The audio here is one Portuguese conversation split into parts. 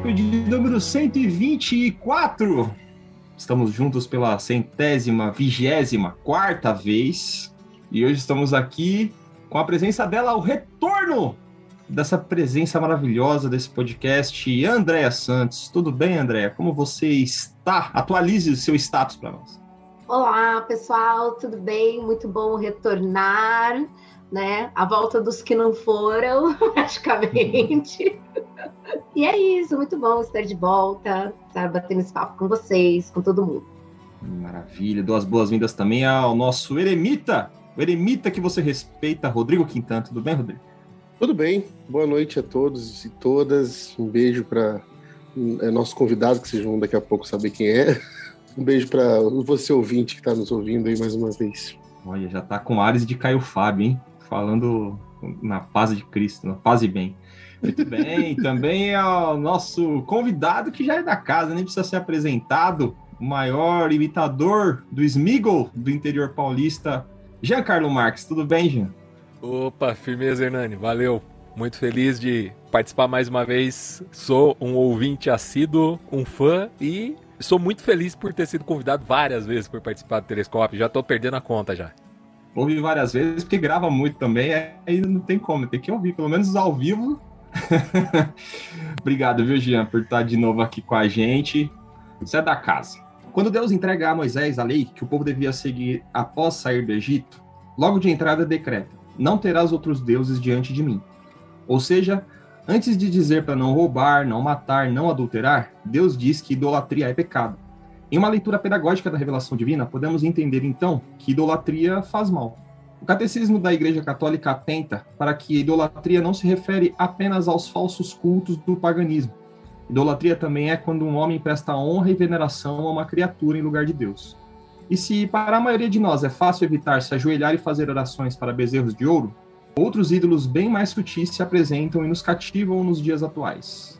Telescópio de número 124. Estamos juntos pela centésima, vigésima, quarta vez. E hoje estamos aqui com a presença dela, o retorno dessa presença maravilhosa desse podcast, Andréa Santos. Tudo bem, Andréa? Como você está? Atualize o seu status para nós. Olá, pessoal, tudo bem? Muito bom retornar, né? A volta dos que não foram, praticamente. e é isso, muito bom estar de volta, estar batendo esse papo com vocês, com todo mundo. Maravilha, duas boas-vindas também ao nosso eremita, o eremita que você respeita, Rodrigo Quintan. Tudo bem, Rodrigo? Tudo bem, boa noite a todos e todas. Um beijo para é, nosso convidado, que vocês vão daqui a pouco saber quem é. Um beijo para você ouvinte que está nos ouvindo aí mais uma vez. Olha, já está com ares de Caio Fábio, hein? Falando na paz de Cristo, na paz e bem. Muito bem, também é o nosso convidado que já é da casa, nem precisa ser apresentado, o maior imitador do Smigol do interior paulista, Giancarlo Marques. Tudo bem, Jean? Opa, firmeza, Hernani. Valeu. Muito feliz de participar mais uma vez. Sou um ouvinte assíduo, um fã e sou muito feliz por ter sido convidado várias vezes por participar do Telescópio. Já tô perdendo a conta já. Ouvi várias vezes, porque grava muito também, aí não tem como, tem que ouvir, pelo menos ao vivo. Obrigado, viu, Jean, por estar de novo aqui com a gente. Você é da casa. Quando Deus entrega a Moisés a lei que o povo devia seguir após sair do Egito, logo de entrada decreta: Não terás outros deuses diante de mim. Ou seja, antes de dizer para não roubar, não matar, não adulterar, Deus diz que idolatria é pecado. Em uma leitura pedagógica da revelação divina, podemos entender então que idolatria faz mal. O catecismo da Igreja Católica atenta para que idolatria não se refere apenas aos falsos cultos do paganismo. Idolatria também é quando um homem presta honra e veneração a uma criatura em lugar de Deus. E se para a maioria de nós é fácil evitar se ajoelhar e fazer orações para bezerros de ouro, outros ídolos bem mais sutis se apresentam e nos cativam nos dias atuais.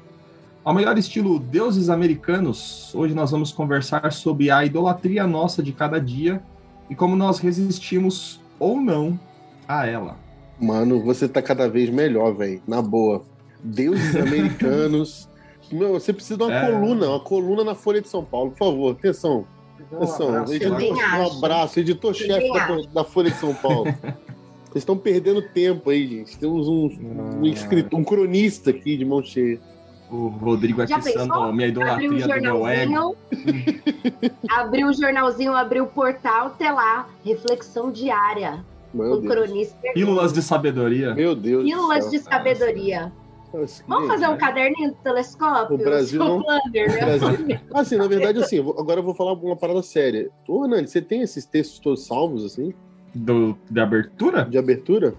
Ao melhor estilo deuses americanos, hoje nós vamos conversar sobre a idolatria nossa de cada dia e como nós resistimos ou não a ela. Mano, você tá cada vez melhor, velho. Na boa. Deuses americanos. Meu, você precisa de uma é. coluna, uma coluna na Folha de São Paulo, por favor. Atenção. Atenção. Um abraço, editor, um abraço editor-chefe da, da, Folha de São Paulo. Vocês estão perdendo tempo aí, gente. Temos um, um, escritor, um cronista aqui de mão cheia o Rodrigo atiçando a minha idolatria um do meu ego. abriu o jornalzinho, abriu o portal, até lá, reflexão diária. Meu o Deus. cronista. Pílulas de sabedoria. Meu Deus. Pílulas de sabedoria. Vamos fazer um caderninho do telescópio? O Brasil não... Planner, né? Brasil... Assim, na verdade, assim, agora eu vou falar uma parada séria. Ô, Hernani, você tem esses textos todos salvos, assim? Do, de abertura? De abertura?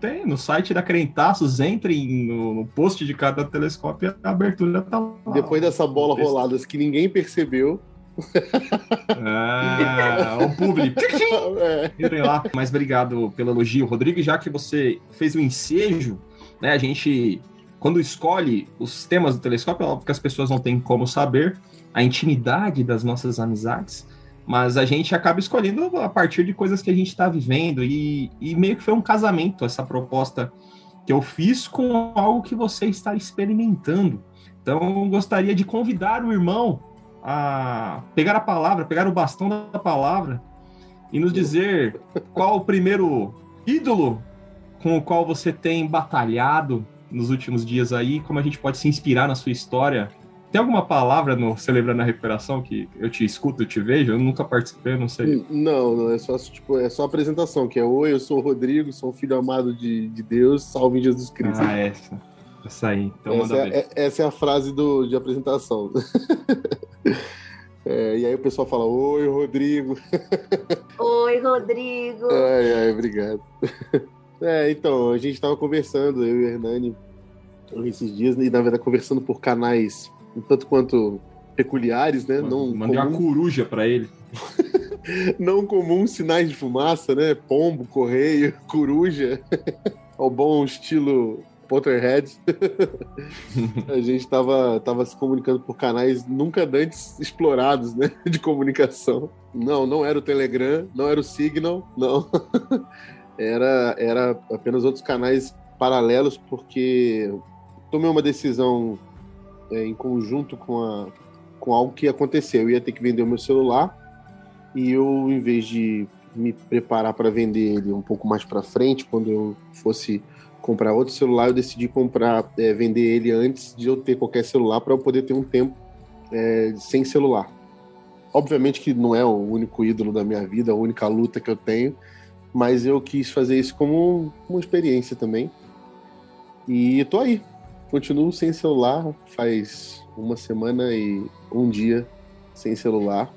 Tem, no site da Crentaços, entre no, no post de cada telescópio a abertura tá lá. Depois dessa bola rolada que ninguém percebeu. Ah, o público. Entrem lá. Mas obrigado pelo elogio, Rodrigo. Já que você fez o ensejo, né? A gente, quando escolhe os temas do telescópio, é óbvio que as pessoas não têm como saber a intimidade das nossas amizades mas a gente acaba escolhendo a partir de coisas que a gente está vivendo e, e, meio que foi um casamento essa proposta que eu fiz com algo que você está experimentando. Então, gostaria de convidar o irmão a pegar a palavra, pegar o bastão da palavra e nos dizer qual o primeiro ídolo com o qual você tem batalhado nos últimos dias aí, como a gente pode se inspirar na sua história tem alguma palavra no Celebrando a Recuperação que eu te escuto, eu te vejo? Eu nunca participei, não sei. Não, não, é só, tipo, é só apresentação, que é Oi, eu sou o Rodrigo, sou um filho amado de, de Deus, salve Jesus Cristo. Ah, essa. Essa aí, então essa, é, é, essa é a frase do, de apresentação. É, e aí o pessoal fala, oi, Rodrigo. Oi, Rodrigo. Ai, ai, obrigado. É, então, a gente estava conversando, eu e o Hernani, esses dias, e na verdade conversando por canais um tanto quanto peculiares, né? Não Mandei comum... uma coruja para ele. não comuns sinais de fumaça, né? Pombo, correio, coruja. Ao bom estilo Potterhead. a gente estava tava se comunicando por canais nunca antes explorados, né? De comunicação. Não, não era o Telegram, não era o Signal, não. era, era apenas outros canais paralelos, porque tomei uma decisão é, em conjunto com, a, com algo que aconteceu. Eu ia ter que vender o meu celular e eu, em vez de me preparar para vender ele um pouco mais para frente, quando eu fosse comprar outro celular, eu decidi comprar, é, vender ele antes de eu ter qualquer celular para eu poder ter um tempo é, sem celular. Obviamente que não é o único ídolo da minha vida, a única luta que eu tenho, mas eu quis fazer isso como uma experiência também. E tô aí, continuo sem celular, faz uma semana e um dia sem celular,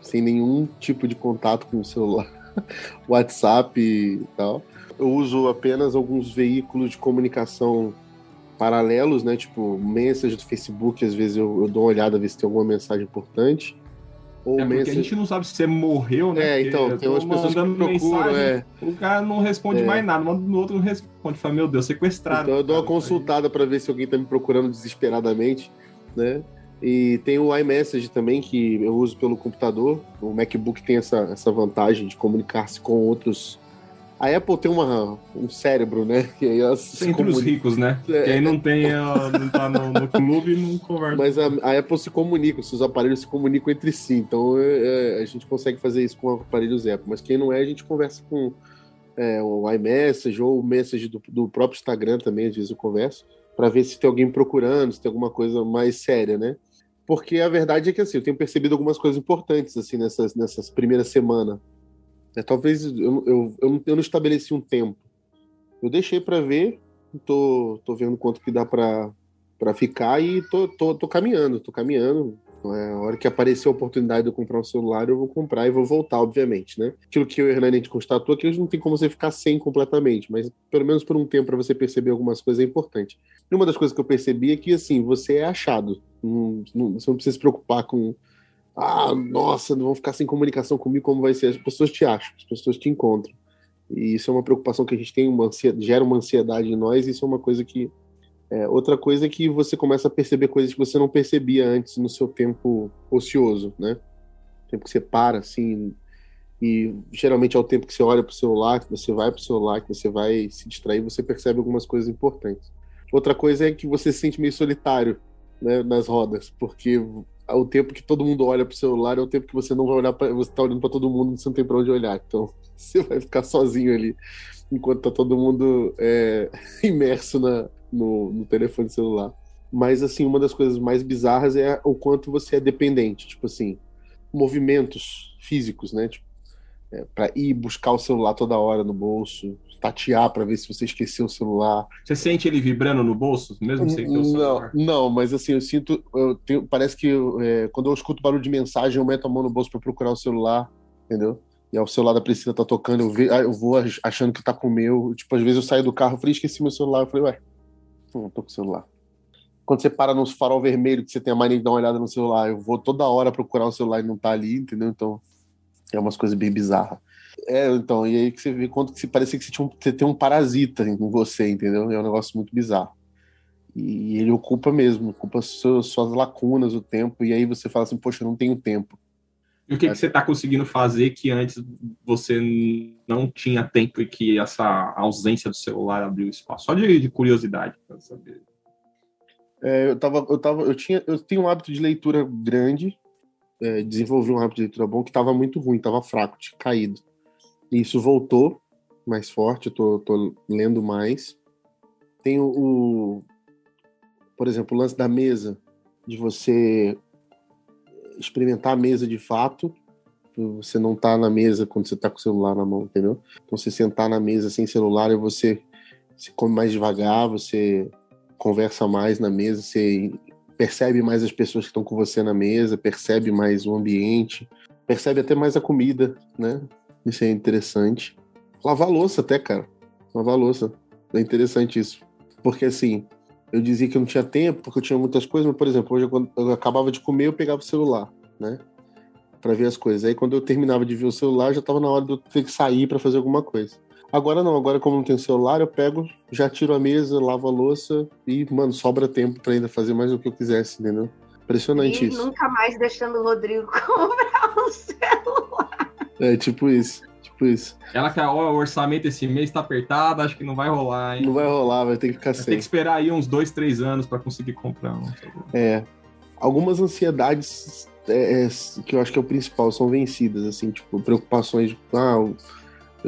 sem nenhum tipo de contato com o celular, WhatsApp e tal. Eu uso apenas alguns veículos de comunicação paralelos, né? Tipo, mensagem do Facebook, às vezes eu, eu dou uma olhada, ver se tem alguma mensagem importante. Ou é porque a gente não sabe se você morreu, né? É, então, tem umas pessoas que procuram, mensagem, é. O cara não responde é. mais nada, manda no outro não responde. Fala, meu Deus, sequestrado. Então eu dou uma consultada para ver se alguém tá me procurando desesperadamente, né? E tem o iMessage também, que eu uso pelo computador. O MacBook tem essa, essa vantagem de comunicar-se com outros a Apple tem uma, um cérebro, né? Que aí Entre comunica... os ricos, né? É. Que aí não tem, não tá no, no clube e não conversa. Mas a, a, Apple se comunica, os seus aparelhos se comunicam entre si. Então é, é, a gente consegue fazer isso com aparelhos Apple. Mas quem não é, a gente conversa com é, o iMessage ou o message do, do próprio Instagram também, às vezes eu converso, para ver se tem alguém procurando, se tem alguma coisa mais séria, né? Porque a verdade é que assim, eu tenho percebido algumas coisas importantes assim nessas, nessas primeiras semanas é, talvez eu, eu, eu, eu, não estabeleci um tempo. Eu deixei para ver, tô, tô vendo quanto que dá para ficar e tô, tô, tô caminhando, tô caminhando. É, a hora que aparecer a oportunidade de eu comprar um celular, eu vou comprar e vou voltar, obviamente, né? Aquilo que o Hernani constatou que não tem como você ficar sem completamente, mas pelo menos por um tempo para você perceber algumas coisas é importante. E uma das coisas que eu percebi é que, assim, você é achado. Não, não, você não precisa se preocupar com ah, nossa, não vão ficar sem comunicação comigo, como vai ser? As pessoas te acham, as pessoas te encontram. E isso é uma preocupação que a gente tem, uma gera uma ansiedade em nós, e isso é uma coisa que. É, outra coisa é que você começa a perceber coisas que você não percebia antes no seu tempo ocioso, né? Tempo que você para, assim, e geralmente é o tempo que você olha para o celular, que você vai para o celular, que você vai se distrair, você percebe algumas coisas importantes. Outra coisa é que você se sente meio solitário né, nas rodas, porque o tempo que todo mundo olha pro celular é o tempo que você não vai olhar para você tá olhando para todo mundo, você não tem para onde olhar. Então, você vai ficar sozinho ali enquanto tá todo mundo é, imerso na, no, no telefone celular. Mas assim, uma das coisas mais bizarras é o quanto você é dependente, tipo assim, movimentos físicos, né? Tipo, é, para ir buscar o celular toda hora no bolso, tatear para ver se você esqueceu o celular. Você sente ele vibrando no bolso, mesmo sem ter o celular? Não, não mas assim, eu sinto. Eu tenho, parece que é, quando eu escuto barulho de mensagem, eu meto a mão no bolso para procurar o celular, entendeu? E aí o celular da Priscila tá tocando, eu, ve, eu vou achando que tá com o meu. Tipo, às vezes eu saio do carro, eu falei, esqueci meu celular. Eu falei, ué, não tô com o celular. Quando você para no farol vermelho, que você tem a mania de dar uma olhada no celular, eu vou toda hora procurar o celular e não tá ali, entendeu? Então, é umas coisas bem bizarras. É, então, e aí que você vê quanto que se parecia que você, tinha um, você tem um parasita em você, entendeu? É um negócio muito bizarro. E ele ocupa mesmo, ocupa suas, suas lacunas, o tempo, e aí você fala assim, poxa, eu não tenho tempo. E o que, é. que você está conseguindo fazer que antes você não tinha tempo e que essa ausência do celular abriu espaço? Só de, de curiosidade para saber. É, eu tava, eu tava, eu tinha, eu tenho um hábito de leitura grande, é, desenvolvi um hábito de leitura bom que estava muito ruim, estava fraco, tinha caído. E isso voltou mais forte, eu tô, tô lendo mais. Tem o, o, por exemplo, o lance da mesa, de você experimentar a mesa de fato, você não tá na mesa quando você tá com o celular na mão, entendeu? Então você sentar na mesa sem celular e você se come mais devagar, você conversa mais na mesa, você percebe mais as pessoas que estão com você na mesa, percebe mais o ambiente, percebe até mais a comida, né? Isso é interessante. Lavar louça até, cara. Lavar louça. É interessante isso. Porque assim, eu dizia que eu não tinha tempo, porque eu tinha muitas coisas, mas, por exemplo, hoje quando eu acabava de comer, eu pegava o celular, né? Pra ver as coisas. Aí quando eu terminava de ver o celular, já tava na hora de eu ter que sair para fazer alguma coisa. Agora não, agora como não tenho celular, eu pego, já tiro a mesa, lavo a louça e, mano, sobra tempo para ainda fazer mais o que eu quisesse, entendeu? Impressionante e isso. nunca mais deixando o Rodrigo comprar o celular. É tipo isso. Tipo isso. Ela que ó, o orçamento esse mês tá apertado, acho que não vai rolar, hein? Não vai rolar, vai ter que ficar Vai ter sem. que esperar aí uns dois, três anos pra conseguir comprar um. É. Algumas ansiedades é, é, que eu acho que é o principal são vencidas, assim, tipo, preocupações de, ah,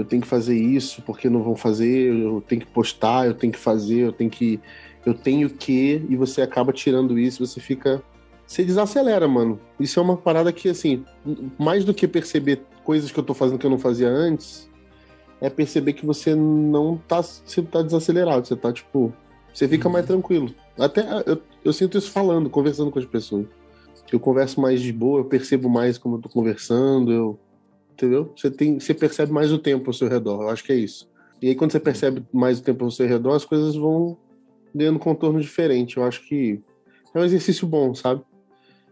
eu tenho que fazer isso, porque não vão fazer, eu tenho que postar, eu tenho que fazer, eu tenho que. Eu tenho que, e você acaba tirando isso, você fica. Você desacelera, mano. Isso é uma parada que, assim, mais do que perceber coisas que eu tô fazendo que eu não fazia antes, é perceber que você não tá. Você tá desacelerado, você tá, tipo. Você fica mais tranquilo. Até eu, eu sinto isso falando, conversando com as pessoas. Eu converso mais de boa, eu percebo mais como eu tô conversando, eu. Entendeu? Você, tem, você percebe mais o tempo ao seu redor, eu acho que é isso. E aí, quando você percebe mais o tempo ao seu redor, as coisas vão ganhando contorno diferente. Eu acho que é um exercício bom, sabe?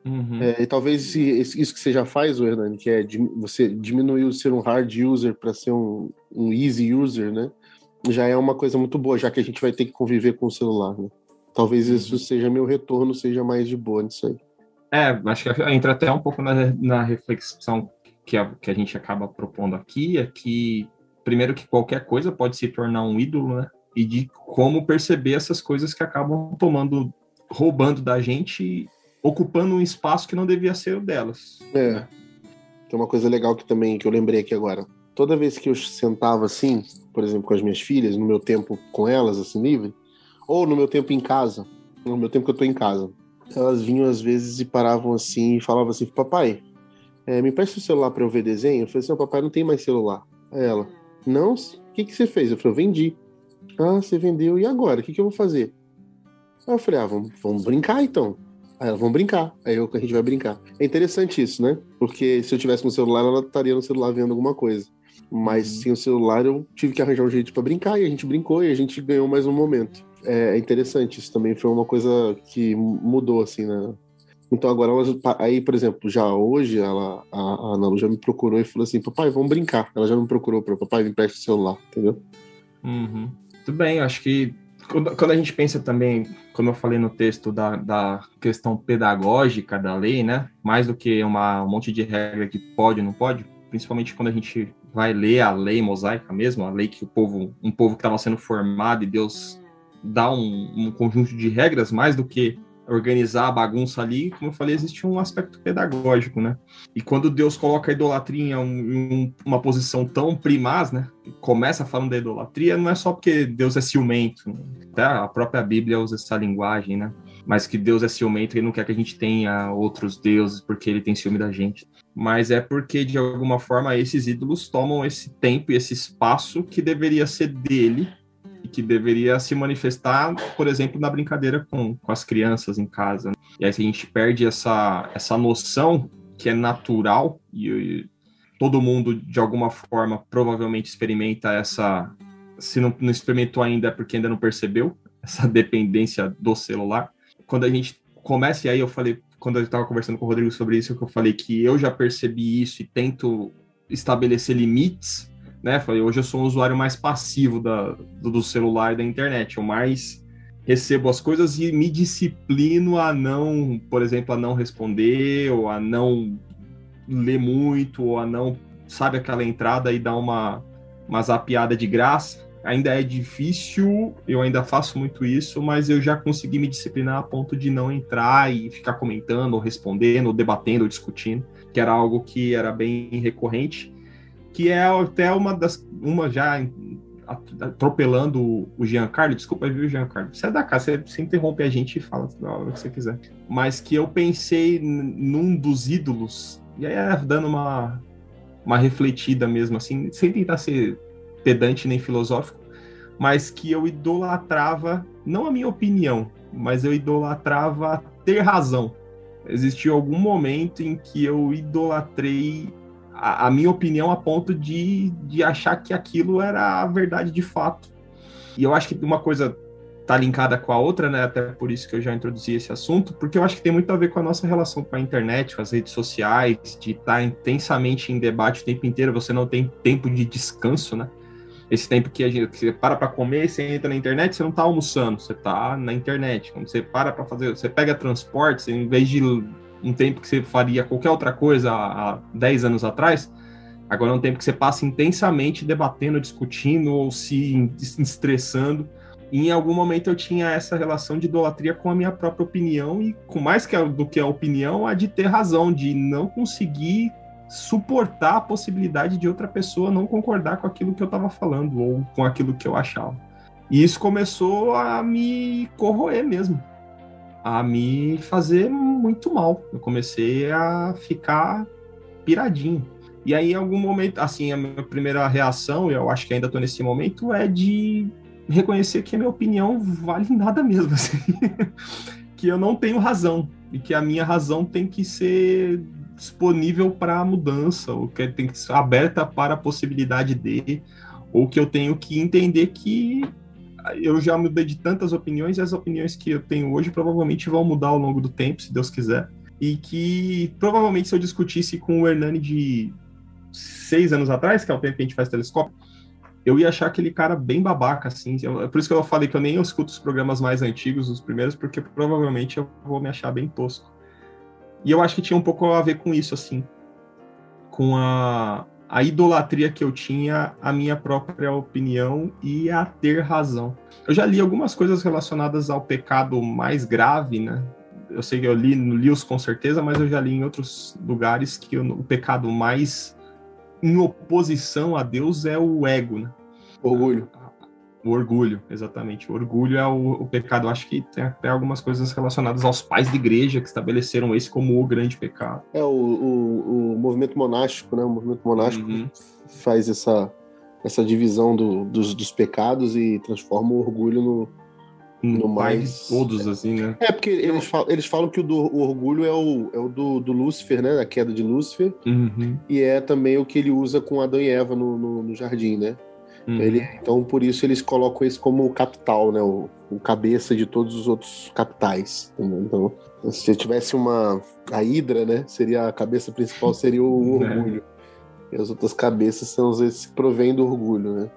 Uhum. É, e talvez isso que você já faz, Hernani, que é você diminuir o ser um hard user para ser um, um easy user, né? Já é uma coisa muito boa, já que a gente vai ter que conviver com o celular, né? Talvez isso seja meu retorno, seja mais de boa nisso aí. É, acho que entra até um pouco na, na reflexão que a, que a gente acaba propondo aqui, é que, primeiro, que qualquer coisa pode se tornar um ídolo, né? E de como perceber essas coisas que acabam tomando, roubando da gente, ocupando um espaço que não devia ser o delas. É. Tem uma coisa legal que também que eu lembrei aqui agora. Toda vez que eu sentava assim, por exemplo, com as minhas filhas, no meu tempo com elas, assim, livre, ou no meu tempo em casa, no meu tempo que eu tô em casa, elas vinham às vezes e paravam assim e falavam assim: Papai, é, me presta o celular pra eu ver desenho? Eu falei assim: "Não, papai não tem mais celular. Aí ela: Não, o que, que você fez? Eu falei: Eu vendi. Ah, você vendeu, e agora? O que, que eu vou fazer? Aí eu falei: Ah, vamos, vamos brincar então. Aí ela, vamos brincar. Aí eu, a gente vai brincar. É interessante isso, né? Porque se eu tivesse no celular, ela estaria no celular vendo alguma coisa. Mas sem o celular, eu tive que arranjar um jeito pra brincar, e a gente brincou e a gente ganhou mais um momento. É interessante, isso também foi uma coisa que mudou, assim, né? Então agora. Aí, por exemplo, já hoje ela, a, a Ana Lu já me procurou e falou assim: Papai, vamos brincar. Ela já me procurou para papai, me empresta o celular, entendeu? Uhum. Tudo bem, acho que quando a gente pensa também, como eu falei no texto, da, da questão pedagógica da lei, né? Mais do que uma, um monte de regra que pode ou não pode, principalmente quando a gente vai ler a lei mosaica mesmo, a lei que o povo, um povo que estava sendo formado e Deus dá um, um conjunto de regras, mais do que organizar a bagunça ali, como eu falei, existe um aspecto pedagógico, né? E quando Deus coloca a idolatria em um- uma posição tão primaz, né? Começa falando da idolatria, não é só porque Deus é ciumento, até a própria Bíblia usa essa linguagem, né? Mas que Deus é ciumento e não quer que a gente tenha outros deuses porque ele tem ciúme da gente. Mas é porque, de alguma forma, esses ídolos tomam esse tempo e esse espaço que deveria ser dele e que deveria se manifestar, por exemplo, na brincadeira com, com as crianças em casa. né? E aí a gente perde essa, essa noção que é natural e, e todo mundo, de alguma forma, provavelmente experimenta essa... Se não, não experimentou ainda é porque ainda não percebeu essa dependência do celular. Quando a gente começa, e aí eu falei, quando eu estava conversando com o Rodrigo sobre isso, que eu falei que eu já percebi isso e tento estabelecer limites, né? Falei, hoje eu sou um usuário mais passivo da, do, celular e da internet. Eu mais recebo as coisas e me disciplino a não, por exemplo, a não responder, ou a não ler muito, ou a não, sabe, aquela entrada e dar uma, uma zapiada de graça. Ainda é difícil, eu ainda faço muito isso, mas eu já consegui me disciplinar a ponto de não entrar e ficar comentando, ou respondendo, ou debatendo, ou discutindo, que era algo que era bem recorrente que é até uma das. Uma já atropelando o Giancarlo. Desculpa, viu, Giancarlo? Você é da casa, você, você interrompe a gente e fala na hora que você quiser. Mas que eu pensei num dos ídolos, e aí é dando uma, uma refletida mesmo, assim, sem tentar ser pedante nem filosófico, mas que eu idolatrava, não a minha opinião, mas eu idolatrava ter razão. Existiu algum momento em que eu idolatrei a, a minha opinião a ponto de, de achar que aquilo era a verdade de fato. E eu acho que uma coisa tá linkada com a outra, né? Até por isso que eu já introduzi esse assunto, porque eu acho que tem muito a ver com a nossa relação com a internet, com as redes sociais, de estar intensamente em debate o tempo inteiro, você não tem tempo de descanso, né? Esse tempo que, a gente, que você para para comer, você entra na internet, você não tá almoçando, você tá na internet. Quando você para para fazer, você pega transporte, você, em vez de um tempo que você faria qualquer outra coisa há há 10 anos atrás, Agora é um tempo que você passa intensamente debatendo, discutindo ou se estressando. E em algum momento eu tinha essa relação de idolatria com a minha própria opinião e com mais que a, do que a opinião, a de ter razão, de não conseguir suportar a possibilidade de outra pessoa não concordar com aquilo que eu estava falando ou com aquilo que eu achava. E isso começou a me corroer mesmo, a me fazer muito mal. Eu comecei a ficar piradinho. E aí, em algum momento, assim, a minha primeira reação, eu acho que ainda estou nesse momento, é de reconhecer que a minha opinião vale nada mesmo, assim. que eu não tenho razão e que a minha razão tem que ser disponível para mudança, ou que tem que ser aberta para a possibilidade de, ou que eu tenho que entender que eu já mudei de tantas opiniões e as opiniões que eu tenho hoje provavelmente vão mudar ao longo do tempo, se Deus quiser. E que provavelmente se eu discutisse com o Hernani de seis anos atrás, que é o tempo que a gente faz telescópio, eu ia achar aquele cara bem babaca, assim. É por isso que eu falei que eu nem escuto os programas mais antigos, os primeiros, porque provavelmente eu vou me achar bem tosco. E eu acho que tinha um pouco a ver com isso, assim. Com a, a idolatria que eu tinha, a minha própria opinião e a ter razão. Eu já li algumas coisas relacionadas ao pecado mais grave, né? Eu sei que eu li, li-os com certeza, mas eu já li em outros lugares que o, o pecado mais em oposição a Deus é o ego, né? Orgulho. O orgulho, exatamente. O orgulho é o, o, pecado. Eu acho que tem até algumas coisas relacionadas aos pais de igreja que estabeleceram esse como o grande pecado. É, o, o, o movimento monástico, né? O movimento monástico uhum. faz essa, essa divisão do, dos, dos pecados e transforma o orgulho no, no mais. Todos, assim, né? É, porque eles falam, eles falam que o, do, o orgulho é o, é o do, do Lúcifer, né? A queda de Lúcifer. Uhum. E é também o que ele usa com Adão e Eva no, no, no jardim, né? Uhum. Ele, então, por isso, eles colocam isso como o capital, né? O, o cabeça de todos os outros capitais. Então, se tivesse uma. A Hidra, né? Seria a cabeça principal, seria o orgulho. É. E as outras cabeças são os que provém do orgulho, né?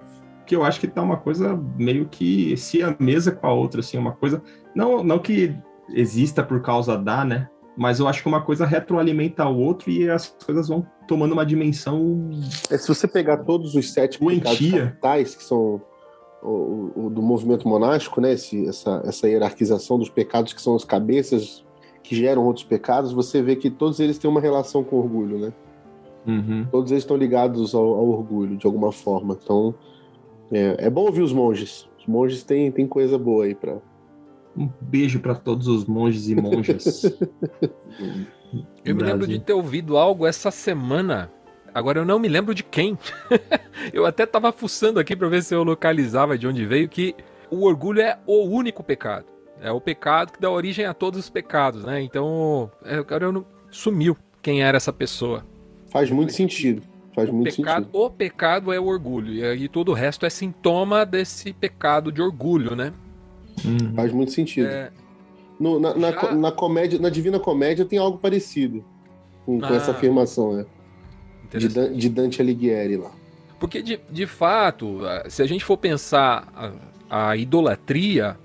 que eu acho que tá uma coisa meio que se a mesa com a outra, assim, uma coisa. Não, não que exista por causa da, né? Mas eu acho que uma coisa retroalimenta a outra e as coisas vão tomando uma dimensão. É, se você pegar todos os sete capitais, que são o, o, do movimento monástico, né? Esse, essa, essa hierarquização dos pecados que são as cabeças que geram outros pecados, você vê que todos eles têm uma relação com orgulho, né? Uhum. Todos eles estão ligados ao, ao orgulho, de alguma forma. Então, é, é bom ouvir os monges. Os monges têm, têm coisa boa aí para. Um beijo para todos os monges e monjas. eu me lembro de ter ouvido algo essa semana. Agora eu não me lembro de quem. eu até tava fuçando aqui para ver se eu localizava de onde veio que o orgulho é o único pecado. É o pecado que dá origem a todos os pecados, né? Então, é, agora eu não... sumiu quem era essa pessoa. Faz muito sentido. Faz o muito pecado, sentido. O pecado é o orgulho. E aí todo o resto é sintoma desse pecado de orgulho, né? Hum. Faz muito sentido. É... No, na, na, Já... na, comédia, na Divina Comédia tem algo parecido com, com ah, essa afirmação, né? De, de, Dante Alighieri lá. Porque, de, de fato, se a gente for pensar a, a idolatria,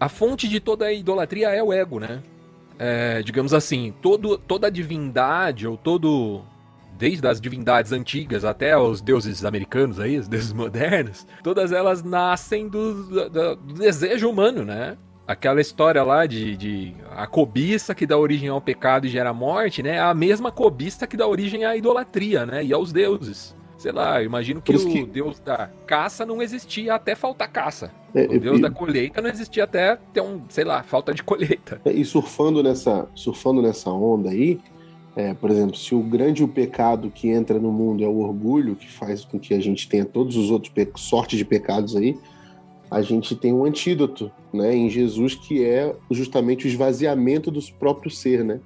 a fonte de toda a idolatria é o ego, né? É, digamos assim, todo, toda divindade ou todo desde as divindades antigas até os deuses americanos aí, os deuses modernos, todas elas nascem do, do, do desejo humano, né? Aquela história lá de, de, a cobiça que dá origem ao pecado e gera morte, né? É a mesma cobiça que dá origem à idolatria, né? E aos deuses. Sei lá, eu imagino que, que, o deus da caça não existia até faltar caça. É, o deus e... da colheita não existia até ter um, sei lá, falta de colheita. É, e surfando nessa, surfando nessa onda aí, é, por exemplo, se o grande pecado que entra no mundo é o orgulho, que faz com que a gente tenha todos os outros sortes de pecados aí, a gente tem um antídoto, né, em Jesus que é justamente o esvaziamento do próprio ser, né?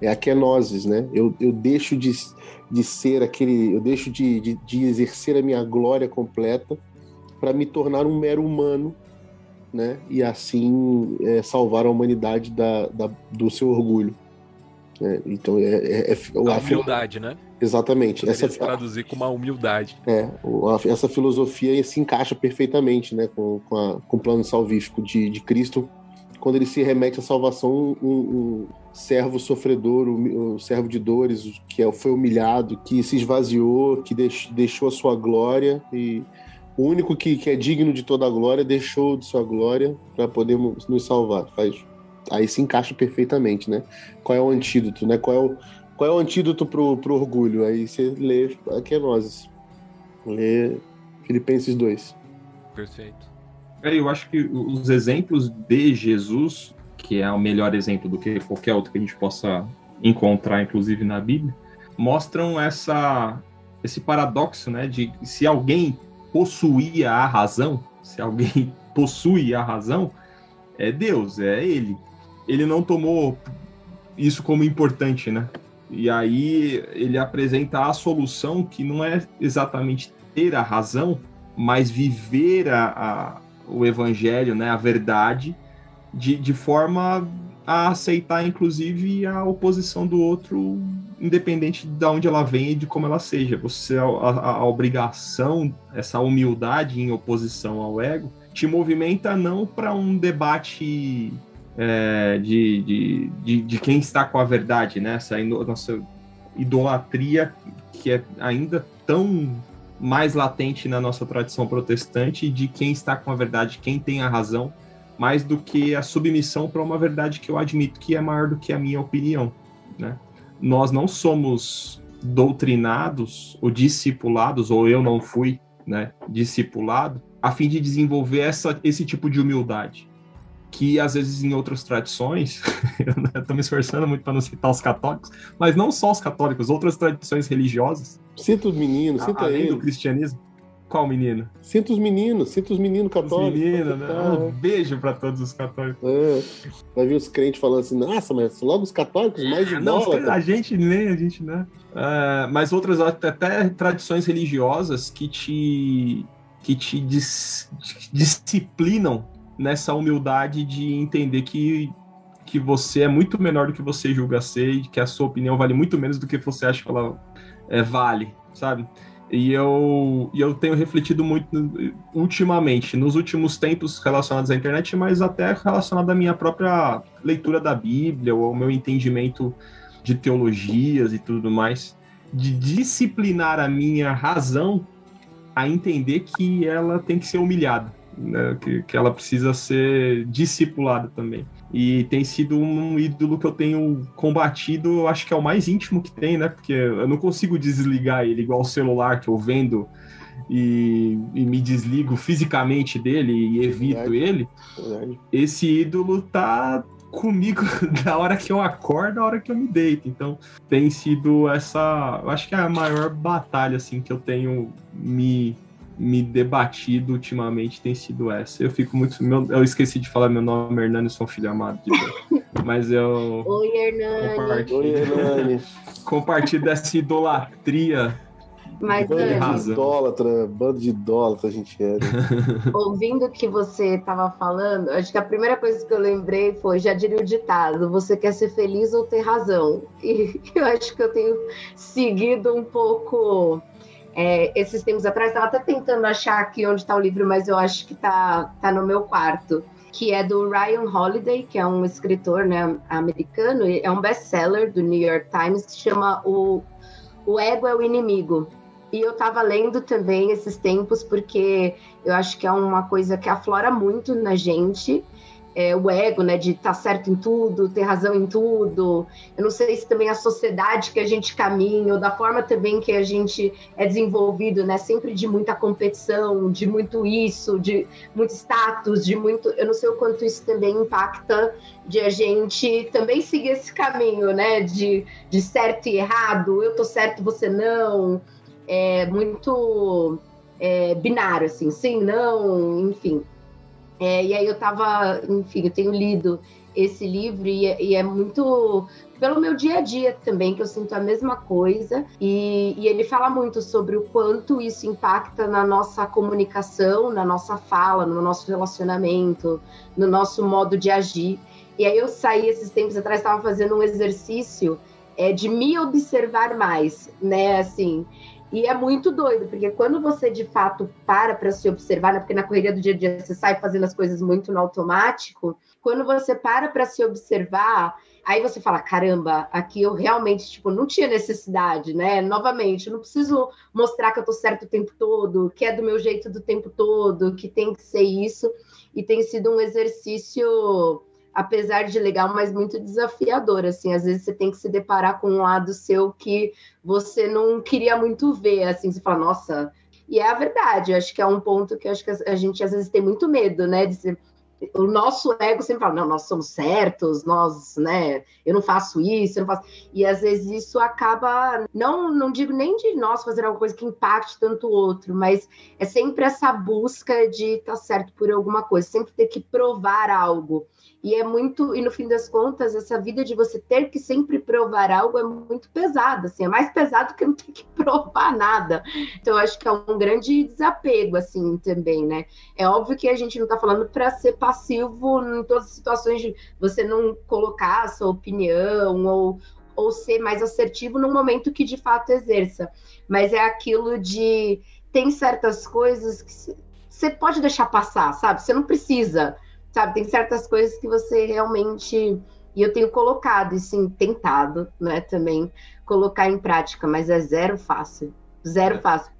É a kenosis, né? Eu, eu deixo de, de ser aquele, eu deixo de, de, de exercer a minha glória completa para me tornar um mero humano, né? E assim é, salvar a humanidade da, da, do seu orgulho. É, então é, é, é a, humildade, né? Exatamente. essa traduzir com uma humildade. É, essa filosofia se encaixa perfeitamente, né, com, com, a, com o plano salvífico de, de Cristo quando ele se remete à salvação, um, um servo sofredor, o, um servo de dores, que é, foi humilhado, que se esvaziou, que deixou a sua glória e o único que, que é digno de toda a glória deixou de sua glória para poder nos salvar. Faz, aí se encaixa perfeitamente, né? Qual é o antídoto, né? Qual é o, qual é o antídoto pro, pro orgulho? Aí você lê aqui é nós. Lê Filipenses 2. Perfeito. É, eu acho que os exemplos de Jesus, que é o melhor exemplo do que qualquer outro que a gente possa encontrar, inclusive na Bíblia, mostram essa, esse paradoxo, né? De se alguém possuía a razão, se alguém possui a razão, é Deus, é Ele. Ele não tomou isso como importante, né? E aí ele apresenta a solução que não é exatamente ter a razão, mas viver a, a o evangelho, né, a verdade, de, de forma a aceitar, inclusive, a oposição do outro, independente de onde ela venha e de como ela seja. Você, a, a obrigação, essa humildade em oposição ao ego, te movimenta não para um debate é, de, de, de, de, quem está com a verdade, né? Essa nossa idolatria que é ainda tão mais latente na nossa tradição protestante de quem está com a verdade, quem tem a razão, mais do que a submissão para uma verdade que eu admito que é maior do que a minha opinião, né? Nós não somos doutrinados ou discipulados, ou eu não fui, né, discipulado, a fim de desenvolver essa, esse tipo de humildade que às vezes em outras tradições, eu estou me esforçando muito para não citar os católicos, mas não só os católicos, outras tradições religiosas. Cita os meninos, cita além ele. do cristianismo. Qual menino? Sinta os meninos, sinta os meninos católicos. Os meninos, né? Um beijo para todos os católicos. É. Vai vir os crentes falando assim, nossa, mas logo os católicos, mais de Não, a gente nem, a gente não. Uh, mas outras até tradições religiosas que te que te dis, disciplinam nessa humildade de entender que, que você é muito menor do que você julga ser e que a sua opinião vale muito menos do que você acha que ela é, vale, sabe? E eu, e eu tenho refletido muito ultimamente, nos últimos tempos relacionados à internet, mas até relacionado à minha própria leitura da Bíblia, ou ao meu entendimento de teologias e tudo mais, de disciplinar a minha razão a entender que ela tem que ser humilhada né, que, que ela precisa ser discipulada também. E tem sido um ídolo que eu tenho combatido, eu acho que é o mais íntimo que tem, né? Porque eu não consigo desligar ele igual o celular que eu vendo e, e me desligo fisicamente dele e evito Verdade. ele. Verdade. Esse ídolo tá comigo da hora que eu acordo, da hora que eu me deito. Então, tem sido essa, eu acho que é a maior batalha assim que eu tenho me me debatido ultimamente tem sido essa. Eu fico muito. Meu, eu esqueci de falar meu nome, Hernani, sou um filho amado de Deus. Mas eu. Oi, Hernani. Compartilho, Oi, Hernani. compartilho dessa idolatria. Mas, bando de idólatra, bando de idólatra a gente é. Né? Ouvindo o que você estava falando, acho que a primeira coisa que eu lembrei foi, já diria o ditado, você quer ser feliz ou ter razão? E eu acho que eu tenho seguido um pouco é, esses tempos atrás, estava até tentando achar aqui onde está o livro, mas eu acho que está tá no meu quarto, que é do Ryan Holiday, que é um escritor né, americano, é um best-seller do New York Times, que chama o, o Ego é o Inimigo. E eu estava lendo também esses tempos, porque eu acho que é uma coisa que aflora muito na gente, é, o ego, né, de estar tá certo em tudo, ter razão em tudo. Eu não sei se também a sociedade que a gente caminha, ou da forma também que a gente é desenvolvido, né, sempre de muita competição, de muito isso, de muito status, de muito. Eu não sei o quanto isso também impacta de a gente também seguir esse caminho, né, de, de certo e errado, eu tô certo, você não. É muito é, binário, assim, sim, não, enfim. É, e aí eu tava, enfim, eu tenho lido esse livro e, é, e, é muito pelo meu dia a dia também, que eu sinto a mesma coisa. E, e, ele fala muito sobre o quanto isso impacta na nossa comunicação, na nossa fala, no nosso relacionamento, no nosso modo de agir. E aí eu saí esses tempos atrás, estava fazendo um exercício é, de me observar mais, né? Assim, E é muito doido, porque quando você de fato para para se observar, né? porque na correria do dia a dia você sai fazendo as coisas muito no automático, quando você para para se observar, aí você fala, caramba, aqui eu realmente, tipo, não tinha necessidade, né? Novamente, eu não preciso mostrar que eu tô certo o tempo todo, que é do meu jeito do tempo todo, que tem que ser isso. E tem sido um exercício apesar de legal, mas muito desafiador, assim, às vezes você tem que se deparar com um lado seu que você não queria muito ver, assim, você fala, nossa, e é a verdade, acho que é um ponto que acho que a gente às vezes tem muito medo, né, de o nosso ego sempre fala, não, nós somos certos, nós, né, eu não faço isso, eu não faço. E às vezes isso acaba, não, não digo nem de nós fazer alguma coisa que impacte tanto o outro, mas é sempre essa busca de estar tá certo por alguma coisa, sempre ter que provar algo. E é muito, e no fim das contas, essa vida de você ter que sempre provar algo é muito pesada, assim, é mais pesado que não ter que provar nada. Então, acho que é um grande desapego, assim, também, né? É óbvio que a gente não está falando para ser passivo em todas as situações de você não colocar a sua opinião ou, ou ser mais assertivo no momento que de fato exerça. Mas é aquilo de tem certas coisas que você pode deixar passar, sabe? Você não precisa sabe? Tem certas coisas que você realmente. E eu tenho colocado, e sim, tentado, né, também, colocar em prática, mas é zero fácil. Zero é. fácil.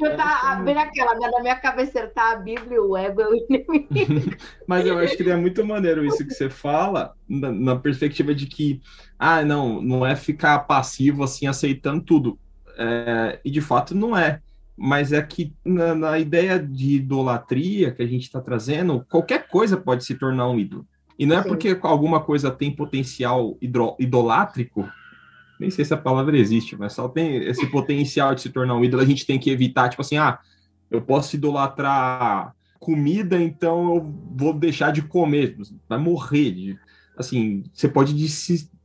Eu tá bem naquela, né? na minha cabeça tá a Bíblia, o ego é o inimigo. Mas eu acho que é muito maneiro isso que você fala, na, na, perspectiva de que, ah, não, não é ficar passivo assim, aceitando tudo. É, e de fato não é mas é que na, na ideia de idolatria que a gente está trazendo, qualquer coisa pode se tornar um ídolo. E não é Sim. porque alguma coisa tem potencial idolátrico, nem sei se a palavra existe, mas só tem esse potencial de se tornar um ídolo, a gente tem que evitar, tipo assim, ah, eu posso idolatrar comida, então eu vou deixar de comer, vai morrer. Assim, você pode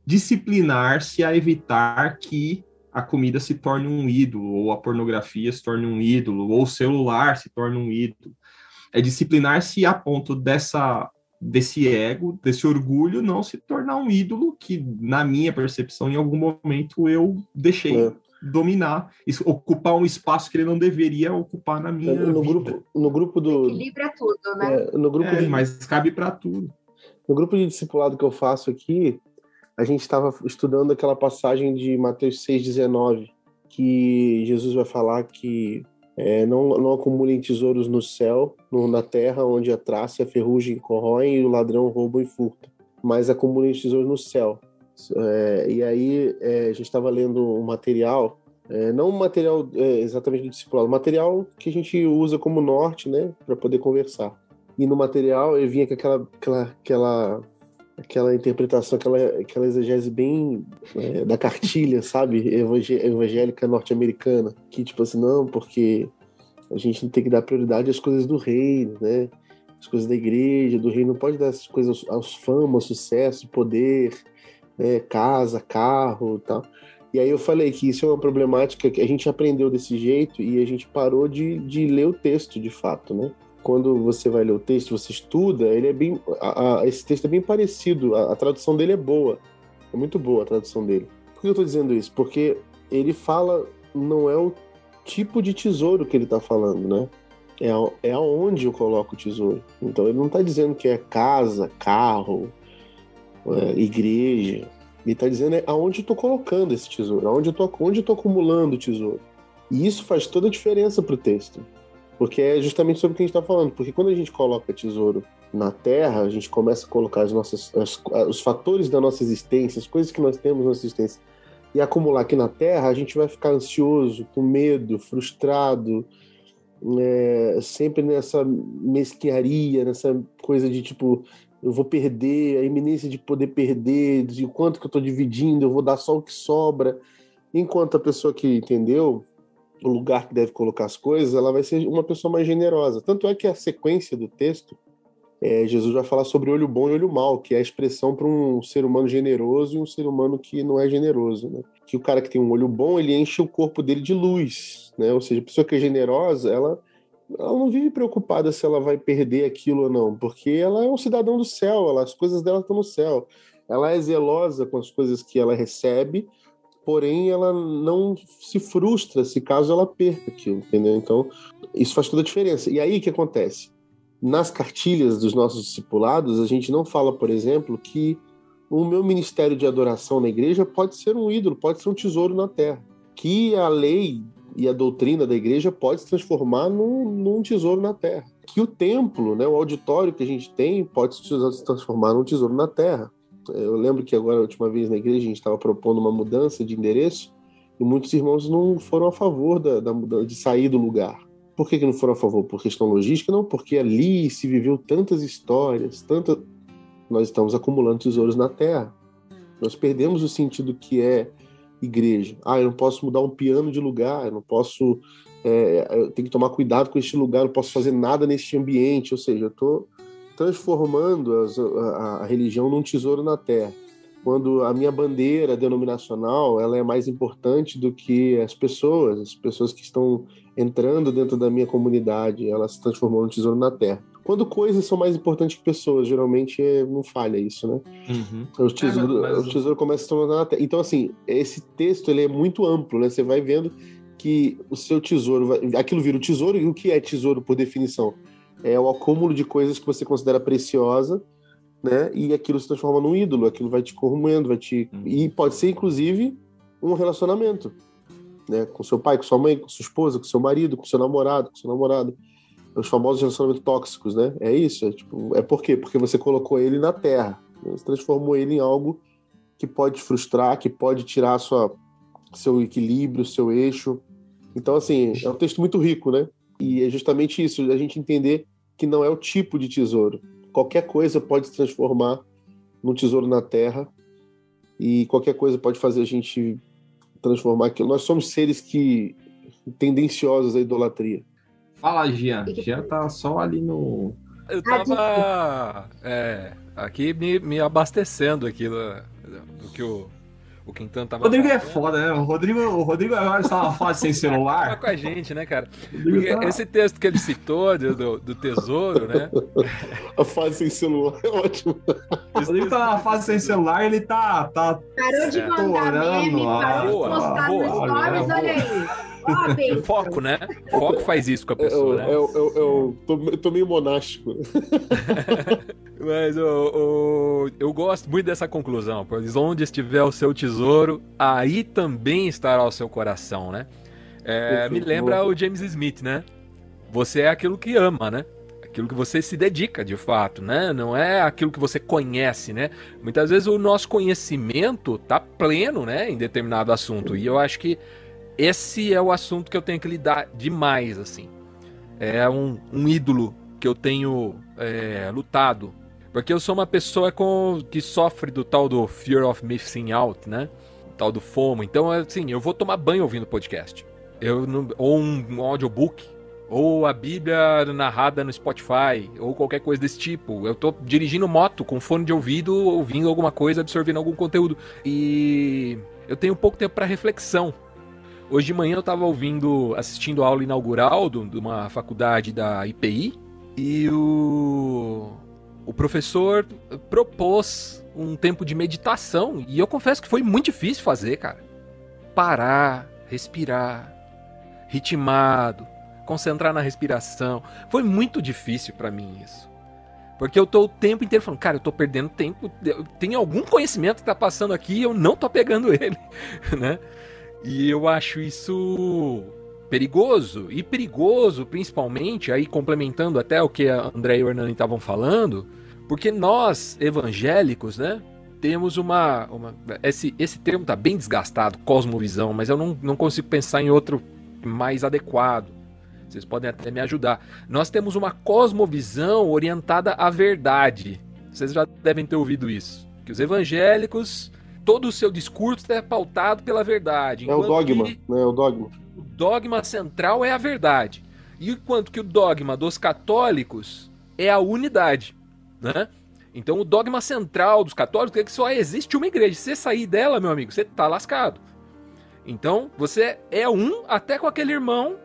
disciplinar-se a evitar que a comida se torne um ídolo, ou a pornografia se torne um ídolo, ou o celular se torne um ídolo. É disciplinar-se a ponto dessa desse ego, desse orgulho não se tornar um ídolo que, na minha percepção, em algum momento eu deixei é. dominar, ocupar um espaço que ele não deveria ocupar na minha no vida. Grupo, no grupo do... Equilibra tudo, né? É, no grupo é, de... mas cabe para tudo. No grupo de discipulado que eu faço aqui, a gente estava estudando aquela passagem de Mateus 6,19, que Jesus vai falar que é, não, não acumulem tesouros no céu, no, na terra, onde a traça e a ferrugem corroem e o ladrão rouba e furta, mas acumulem tesouros no céu. É, e aí é, a gente estava lendo um material, é, não um material é, exatamente do discipulado, material que a gente usa como norte, né, para poder conversar. E no material eu vinha com aquela, aquela, aquela aquela interpretação, aquela, aquela exegese bem é, da cartilha, sabe? Evangélica norte-americana. Que, tipo assim, não, porque a gente tem que dar prioridade às coisas do reino, né? As coisas da igreja, do reino, não pode dar essas coisas aos fama, sucesso, poder, né? casa, carro e tal. E aí eu falei que isso é uma problemática que a gente aprendeu desse jeito e a gente parou de, de ler o texto, de fato, né? Quando você vai ler o texto, você estuda, ele é bem. A, a, esse texto é bem parecido, a, a, tradução dele é boa. É muito boa a tradução dele. Por que eu estou dizendo isso? Porque ele fala, não é o tipo de tesouro que ele está falando, né? É, é aonde eu coloco o tesouro. Então ele não está dizendo que é casa, carro, é, igreja. Ele está dizendo é aonde eu estou colocando esse tesouro, aonde eu estou onde eu tô acumulando o tesouro. E isso faz toda a diferença para o texto. Porque é justamente sobre o que a gente está falando. Porque quando a gente coloca tesouro na Terra, a gente começa a colocar as nossas, as, os fatores da nossa existência, as coisas que nós temos na nossa existência, e acumular aqui na Terra, a gente vai ficar ansioso, com medo, frustrado, é, sempre nessa mesquinharia, nessa coisa de tipo, eu vou perder, a iminência de poder perder, de quanto que eu estou dividindo, eu vou dar só o que sobra. Enquanto a pessoa que entendeu o lugar que deve colocar as coisas, ela vai ser uma pessoa mais generosa. Tanto é que a sequência do texto, é, Jesus vai falar sobre olho bom e olho mau, que é a expressão para um ser humano generoso e um ser humano que não é generoso. Né? Que o cara que tem um olho bom, ele enche o corpo dele de luz. Né? Ou seja, a pessoa que é generosa, ela, ela não vive preocupada se ela vai perder aquilo ou não, porque ela é um cidadão do céu, ela, as coisas dela estão no céu. Ela é zelosa com as coisas que ela recebe, porém ela não se frustra se caso ela perca aquilo, entendeu? Então, isso faz toda a diferença. E aí o que acontece? Nas cartilhas dos nossos discipulados, a gente não fala, por exemplo, que o meu ministério de adoração na igreja pode ser um ídolo, pode ser um tesouro na terra. Que a lei e a doutrina da igreja pode se transformar num, num tesouro na terra. Que o templo, né, o auditório que a gente tem, pode se transformar num tesouro na terra. Eu lembro que agora, a última vez na igreja, a gente estava propondo uma mudança de endereço e muitos irmãos não foram a favor da, da mudança, de sair do lugar. Por que, que não foram a favor? Por questão logística? Não, porque ali se viveu tantas histórias, tanta... nós estamos acumulando tesouros na terra. Nós perdemos o sentido que é igreja. Ah, eu não posso mudar um piano de lugar, eu não posso. É, eu tenho que tomar cuidado com este lugar, eu não posso fazer nada neste ambiente. Ou seja, eu estou transformando as, a, a, religião num tesouro na terra. Quando a minha bandeira denominacional ela é mais importante do que as pessoas, as pessoas que estão entrando dentro da minha comunidade, elas se transformam num tesouro na terra. Quando coisas são mais importantes que pessoas, geralmente é, não falha isso, né? Uhum. O, tesouro, é, mas... o tesouro começa a se tornar na terra. Então, assim, esse texto ele é muito amplo, né? Você vai vendo que o seu tesouro, vai... aquilo vira o tesouro, e o que é tesouro por definição? É o acúmulo de coisas que você considera preciosa, né? E aquilo se transforma num ídolo, aquilo vai te corroendo, vai te hum. e pode ser inclusive um relacionamento, né? Com seu pai, com sua mãe, com sua esposa, com seu marido, com seu namorado, com seu namorado. Os famosos relacionamentos tóxicos, né? É isso, é tipo, é por quê? Porque você colocou ele na terra, né? você transformou ele em algo que pode frustrar, que pode tirar sua seu equilíbrio, seu eixo. Então, assim, é um texto muito rico, né? E é justamente isso, a gente entender que não é o tipo de tesouro. Qualquer coisa pode se transformar num tesouro na terra e qualquer coisa pode fazer a gente transformar aquilo. Nós somos seres que tendenciosos à idolatria. Fala, Gian. Gian tá só ali no. Eu tava é, aqui me, me abastecendo aqui do, do que o o Quintan tava. Rodrigo é foda, né? O Rodrigo, o Rodrigo agora está numa fase sem celular. Tava com a gente, né, cara? Porque tá... esse texto que ele citou do, do tesouro, né? a fase sem celular é ótimo. O Rodrigo tá na fase sem celular, ele tá. tá parou de mandar meme, parou de postar boa, nos stories, olha aí. Foco, né? Foco faz isso com a pessoa, eu, né? Eu, eu, eu, tô, eu tô meio monástico. Mas eu, eu gosto muito dessa conclusão, pois onde estiver o seu tesouro, aí também estará o seu coração, né? É, me lembra o James Smith, né? Você é aquilo que ama, né? Aquilo que você se dedica de fato, né? Não é aquilo que você conhece, né? Muitas vezes o nosso conhecimento tá pleno, né? Em determinado assunto. E eu acho que esse é o assunto que eu tenho que lidar demais, assim. É um, um ídolo que eu tenho é, lutado. Porque eu sou uma pessoa com, que sofre do tal do fear of missing out, né? O tal do FOMO. Então, assim, eu vou tomar banho ouvindo podcast. Eu ou um audiobook, ou a Bíblia narrada no Spotify, ou qualquer coisa desse tipo. Eu tô dirigindo moto com fone de ouvido, ouvindo alguma coisa, absorvendo algum conteúdo. E eu tenho pouco tempo para reflexão. Hoje de manhã eu estava ouvindo, assistindo a aula inaugural de uma faculdade da IPI e o, o professor propôs um tempo de meditação e eu confesso que foi muito difícil fazer, cara. Parar, respirar, ritmado, concentrar na respiração. Foi muito difícil para mim isso. Porque eu tô o tempo inteiro falando, cara, eu tô perdendo tempo. Tem algum conhecimento que tá passando aqui e eu não tô pegando ele, né? E eu acho isso perigoso. E perigoso, principalmente, aí complementando até o que a André e o Hernani estavam falando, porque nós, evangélicos, né? Temos uma. uma esse, esse termo tá bem desgastado, cosmovisão, mas eu não, não consigo pensar em outro mais adequado. Vocês podem até me ajudar. Nós temos uma cosmovisão orientada à verdade. Vocês já devem ter ouvido isso. Que os evangélicos todo o seu discurso é pautado pela verdade. É o dogma, né? É o dogma. O dogma central é a verdade. E enquanto que o dogma dos católicos é a unidade, né? Então o dogma central dos católicos é que só existe uma igreja. Se você sair dela, meu amigo, você tá lascado. Então, você é um até com aquele irmão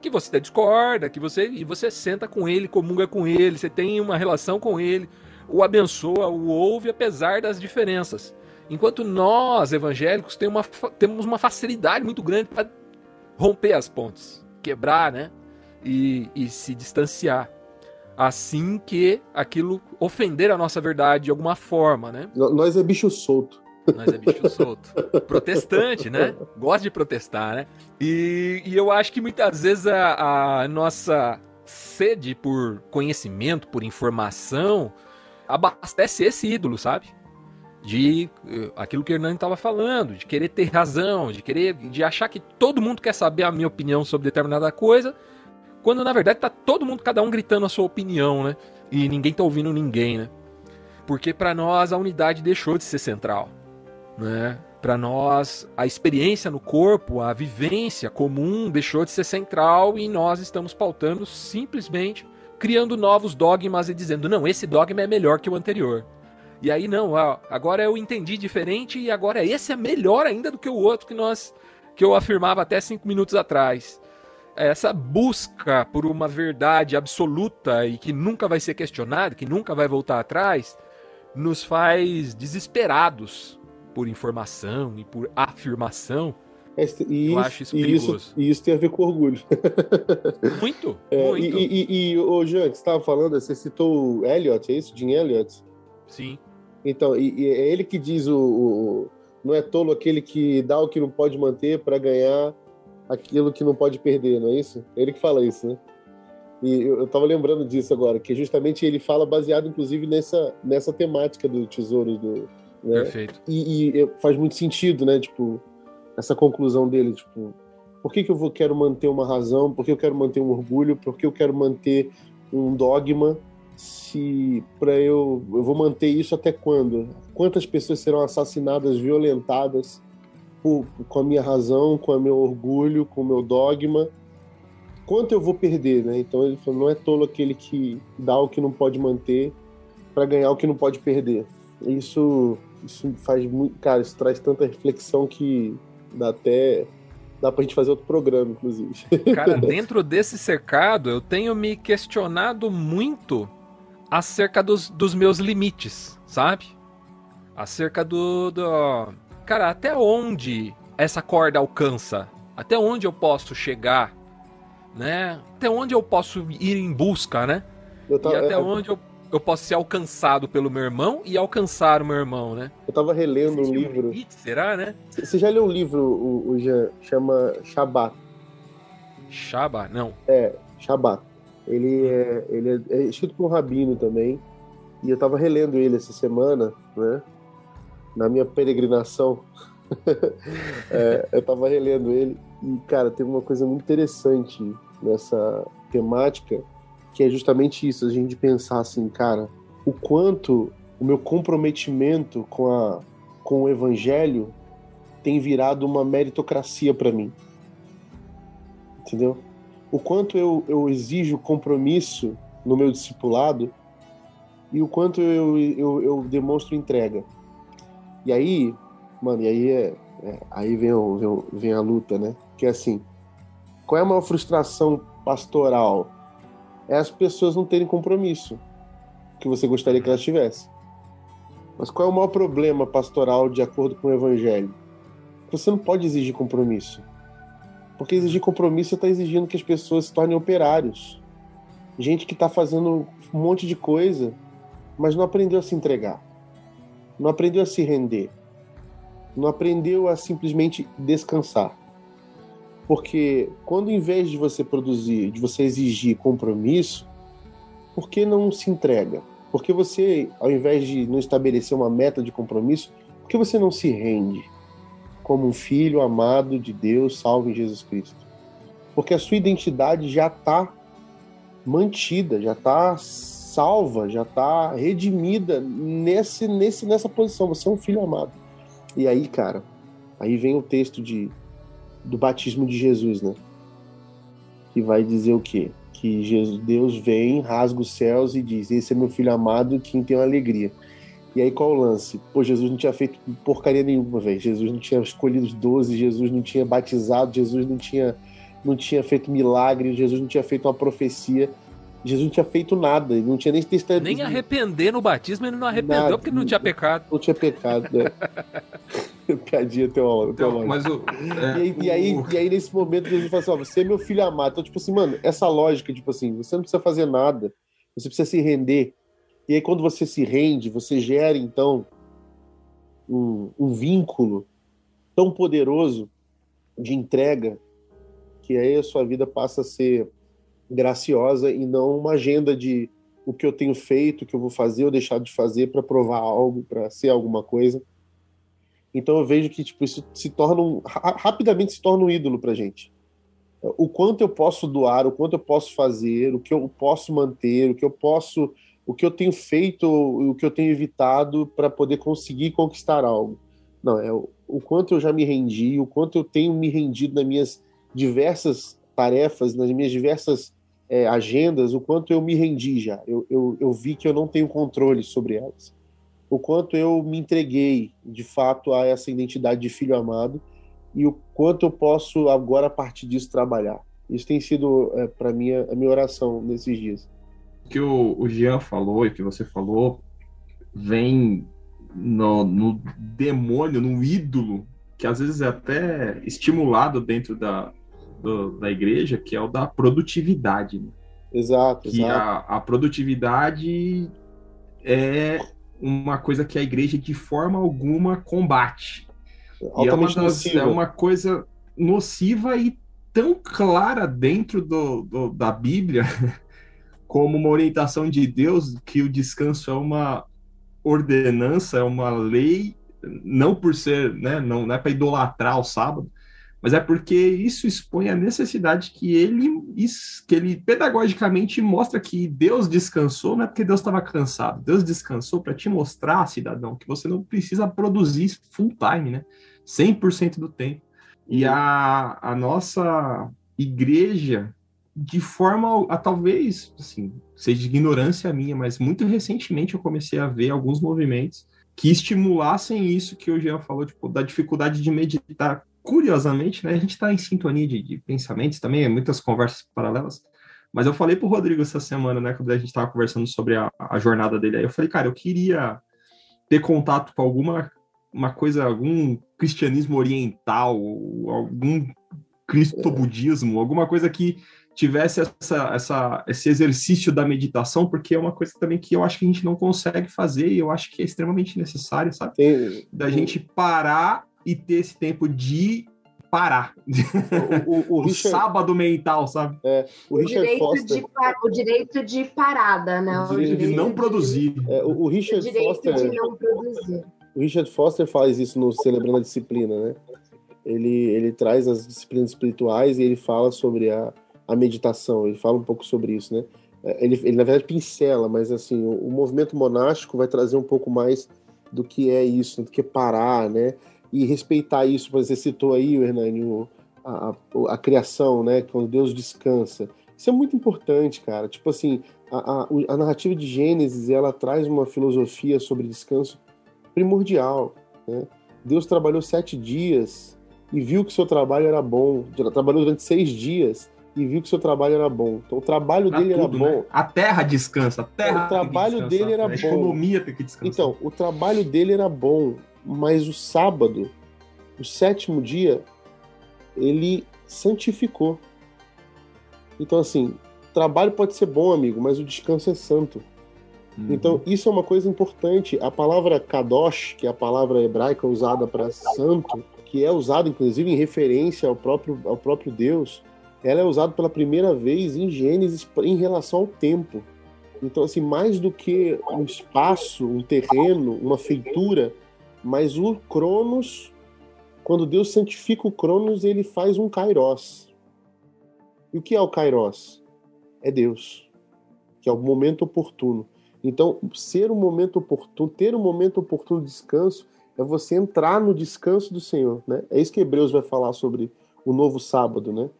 que você discorda, que você e você senta com ele, comunga com ele, você tem uma relação com ele, o abençoa, o ouve apesar das diferenças. Enquanto nós, evangélicos, temos uma, temos uma facilidade muito grande para romper as pontes, quebrar, né? E, e se distanciar. Assim que aquilo ofender a nossa verdade de alguma forma, né? Nós é bicho solto. Nós é bicho solto. Protestante, né? Gosta de protestar, né? E, e eu acho que muitas vezes a, a nossa sede por conhecimento, por informação, abastece esse ídolo, sabe? De eh, aquilo que o Hernani estava falando, de querer ter razão, de querer, de achar que todo mundo quer saber a minha opinião sobre determinada coisa, quando na verdade tá todo mundo, cada um gritando a sua opinião, né? E ninguém tá ouvindo ninguém, né? Porque para nós a unidade deixou de ser central, né? Para nós a experiência no corpo, a vivência comum deixou de ser central e nós estamos pautando simplesmente criando novos dogmas e dizendo, não, esse dogma é melhor que o anterior. E aí, não, agora eu entendi diferente e agora esse é melhor ainda do que o outro que nós que eu afirmava até cinco minutos atrás. Essa busca por uma verdade absoluta e que nunca vai ser questionada, que nunca vai voltar atrás, nos faz desesperados por informação e por afirmação. É, e, eu acho isso perigoso. Isso, e isso tem a ver com orgulho. Muito, é, muito. E, e, e, ô, Jean, você estava falando, você citou o Elliot, é isso? Jim Elliot? Sim. Então, e, e é ele que diz o, o, não é tolo aquele que dá o que não pode manter para ganhar aquilo que não pode perder, não é isso? É ele que fala isso, né? E eu, estava lembrando disso agora, que justamente ele fala baseado, inclusive, nessa, nessa temática do tesouro do. Né? Perfeito. E, e, faz muito sentido, né? Tipo, essa conclusão dele, tipo, por que, que eu vou, quero manter uma razão? Por que eu quero manter um orgulho? Por que eu quero manter um dogma? Se para eu eu vou manter isso até quando? Quantas pessoas serão assassinadas, violentadas por, com a minha razão, com o meu orgulho, com o meu dogma? Quanto eu vou perder, né? Então ele falou, não é tolo aquele que dá o que não pode manter para ganhar o que não pode perder. Isso isso faz muito, cara, isso traz tanta reflexão que dá até dá pra gente fazer outro programa, inclusive. Cara, dentro desse cercado, eu tenho me questionado muito acerca dos, dos meus limites, sabe? Acerca do, do. Cara, até onde essa corda alcança? Até onde eu posso chegar? Né? Até onde eu posso ir em busca, né? Tava, e até é, onde eu, eu posso ser alcançado pelo meu irmão e alcançar o meu irmão, né? Eu tava relendo um livro. Limite, será, né? Você já leu um livro, o, o Jean, chama Shabat? Shabat? Não. É, Shabat. Ele é, ele é, é escrito por um rabino também. E eu estava relendo ele essa semana, né? Na minha peregrinação. é, eu estava relendo ele. E, cara, tem uma coisa muito interessante nessa temática, que é justamente isso, a gente pensar assim, cara, o quanto o meu comprometimento com, a, com o evangelho tem virado uma meritocracia para mim. Entendeu? O quanto eu, eu exijo compromisso no meu discipulado e o quanto eu, eu, eu demonstro entrega. E aí, mano, e aí é, é aí vem, vem, vem, a luta, né? Que é assim, qual é a maior frustração pastoral? É as pessoas não terem compromisso que você gostaria que elas tivessem. Mas qual é o maior problema pastoral de acordo com o evangelho? Você não pode exigir compromisso. Porque exigir compromisso está exigindo que as pessoas se tornem operários. Gente que está fazendo um monte de coisa, mas não aprendeu a se entregar. Não aprendeu a se render. Não aprendeu a simplesmente descansar. Porque quando em vez de você produzir, de você exigir compromisso, por que não se entrega? Porque você, ao invés de não estabelecer uma meta de compromisso, por que você não se rende? Como um filho amado de Deus, salvo em Jesus Cristo. Porque a sua identidade já está mantida, já está salva, já está redimida nesse, nesse, nessa posição. Você é um filho amado. E aí, cara, aí vem o texto de, do batismo de Jesus, né? Que vai dizer o quê? Que Jesus, Deus vem, rasga os céus e diz: Esse é meu filho amado, quem tem alegria. E aí qual o lance? Pô, Jesus não tinha feito porcaria nenhuma, velho. Jesus não tinha escolhido os doze, Jesus não tinha batizado, Jesus não tinha, não tinha feito milagre, Jesus não tinha feito uma profecia. Jesus não tinha feito nada, ele não tinha nem testado. Nem arrepender no batismo, ele não arrependeu nada, porque não tinha pecado. Não tinha pecado, né? Piadinha teológica. Então, mas o, é, e, aí, o... e, aí, e aí, nesse momento, Jesus fala assim: ó, você é meu filho amado. Então, tipo assim, mano, essa lógica, tipo assim, você não precisa fazer nada, você precisa se render. E aí, quando você se rende, você gera, então, um, um vínculo tão poderoso de entrega que aí a sua vida passa a ser graciosa e não uma agenda de o que eu tenho feito, o que eu vou fazer ou deixar de fazer para provar algo, para ser alguma coisa. Então eu vejo que tipo isso se torna um, rapidamente se torna um ídolo para gente. O quanto eu posso doar, o quanto eu posso fazer, o que eu posso manter, o que eu posso, o que eu tenho feito, o que eu tenho evitado para poder conseguir conquistar algo. Não, é o, o quanto eu já me rendi, o quanto eu tenho me rendido nas minhas diversas tarefas, nas minhas diversas é, agendas, o quanto eu me rendi já. Eu, eu, eu vi que eu não tenho controle sobre elas. O quanto eu me entreguei, de fato, a essa identidade de filho amado e o quanto eu posso agora, a partir disso, trabalhar. Isso tem sido, é, para mim, a minha oração nesses dias. O que o, o Jean falou e que você falou vem no, no demônio, no ídolo, que às vezes é até estimulado dentro da, do, da igreja, que é o da produtividade. Né? Exato. Que exato. A, a produtividade é uma coisa que a igreja de forma alguma combate. E é uma, das, é uma coisa nociva e tão clara dentro do, do, da Bíblia como uma orientação de Deus que o descanso é uma ordenança, é uma lei, não por ser, né, não, não é para idolatrar o sábado, mas é porque isso expõe a necessidade que ele, que ele pedagogicamente mostra que Deus descansou, não é porque Deus estava cansado, Deus descansou para te mostrar, cidadão, que você não precisa produzir full time, né? 100% do tempo. E uhum. a, a nossa igreja, de forma a talvez, assim, seja ignorância minha, mas muito recentemente eu comecei a ver alguns movimentos que estimulassem isso que o Jean falou, tipo, da dificuldade de meditar curiosamente, né, a gente está em sintonia de, de, pensamentos também, muitas conversas paralelas. Mas eu falei para o Rodrigo essa semana, né, quando a gente estava conversando sobre a, a, jornada dele, aí eu falei, cara, eu queria ter contato com alguma uma coisa, algum cristianismo oriental, algum cristobudismo, alguma coisa que tivesse essa, essa, esse exercício da meditação, porque é uma coisa também que eu acho que a gente não consegue fazer e eu acho que é extremamente necessário, sabe? Sim. Da gente parar e ter esse tempo de parar. O, o, o, o Richard, sábado mental, sabe? É, o, Richard Foster. De, o direito de parada, né? O direito, de não produzir. É, o, Richard o direito Foster. de não produzir. O Richard Foster faz isso no Celebrando a Disciplina, né? Ele, ele traz as disciplinas espirituais e ele fala sobre a, a meditação, ele fala um pouco sobre isso, né? É, ele, ele na verdade pincela, mas assim, o, o movimento monástico vai trazer um pouco mais do que é isso, do que parar, né? e respeitar isso. Você citou aí, Hernani, a, a, a, criação, né? Quando Deus descansa. Isso é muito importante, cara. Tipo assim, a, a, a narrativa de Gênesis ela traz uma filosofia sobre descanso primordial. Né? Deus trabalhou sete dias e viu que seu trabalho era bom. Trabalhou durante seis dias e viu que seu trabalho era bom. Então o trabalho dele tudo, era bom. Né? A terra descansa, a terra. O trabalho dele era a bom. A economia tem que descansar. Então, o trabalho dele era bom mas o sábado, o sétimo dia, ele santificou. Então, assim, trabalho pode ser bom, amigo, mas o descanso é santo. Uhum. Então, isso é uma coisa importante. A palavra kadosh, que é a palavra hebraica usada para santo, que é usada inclusive em referência ao próprio, ao próprio Deus, ela é usada pela primeira vez em Gênesis em relação ao tempo. Então, assim, mais do que um espaço, um terreno, uma feitura, mas o Cronos, quando Deus santifica o Cronos, ele faz um Kairos. E o que é o Kairos? É Deus, que é o momento oportuno. Então, ser um momento oportuno, ter um momento oportuno de descanso, é você entrar no descanso do Senhor, né? É isso que Hebreus vai falar sobre o novo sábado, né?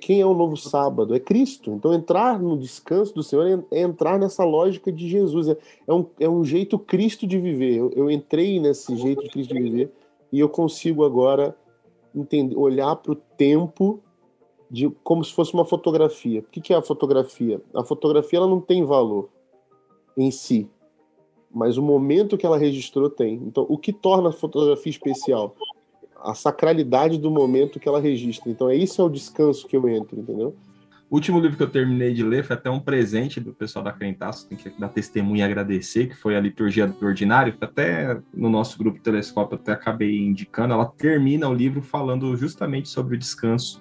Quem é o novo sábado? É Cristo. Então, entrar no descanso do Senhor é, é entrar nessa lógica de Jesus. É, é, um, é um jeito Cristo de viver. Eu, eu entrei nesse jeito de Cristo de viver e eu consigo agora entender, olhar para o tempo de como se fosse uma fotografia. O que é a fotografia? A fotografia ela não tem valor em si, mas o momento que ela registrou tem. Então, o que torna a fotografia especial? A sacralidade do momento que ela registra. Então, é isso é o descanso que eu entro, entendeu? O último livro que eu terminei de ler foi até um presente do pessoal da Crentaço, tem que dar testemunha e agradecer, que foi a Liturgia do Ordinário, até no nosso grupo Telescópio eu até acabei indicando, ela termina o livro falando justamente sobre o descanso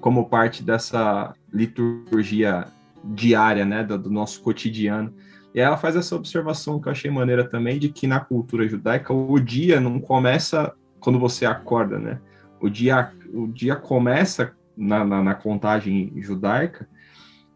como parte dessa liturgia diária, né, do nosso cotidiano. E ela faz essa observação que eu achei maneira também, de que na cultura judaica o dia não começa quando você acorda, né? O dia, o dia começa na, na, na contagem judaica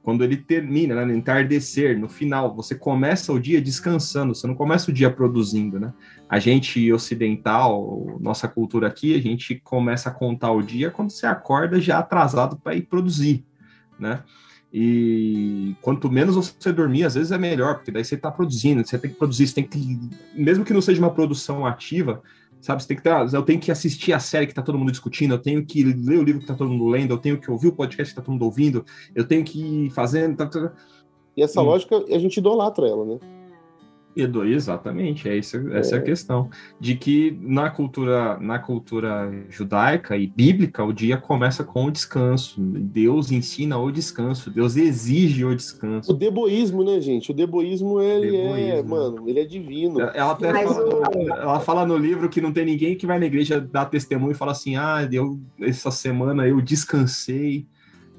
quando ele termina, né, no entardecer, no final, você começa o dia descansando, você não começa o dia produzindo, né? A gente ocidental, nossa cultura aqui, a gente começa a contar o dia quando você acorda já atrasado para ir produzir, né? E quanto menos você dormir, às vezes é melhor, porque daí você está produzindo, você tem que produzir, você tem que, mesmo que não seja uma produção ativa, sabe? Você tem que ter, eu tenho que assistir a série que está todo mundo discutindo, eu tenho que ler o livro que está todo mundo lendo, eu tenho que ouvir o podcast que está todo mundo ouvindo, eu tenho que ir fazendo. Tá, tá. tá. E essa hum. lógica, a gente idolatra ela, né? Edu, exatamente, é isso, essa é. é a questão. De que na cultura, na cultura judaica e bíblica, o dia começa com o descanso. Deus ensina o descanso, Deus exige o descanso. O deboísmo, né, gente? O deboísmo, ele é, deboísmo. é, mano, ele é divino. Ela até fala, ela fala no livro que não tem ninguém que vai na igreja dar testemunho e fala assim: ah, eu, essa semana eu descansei.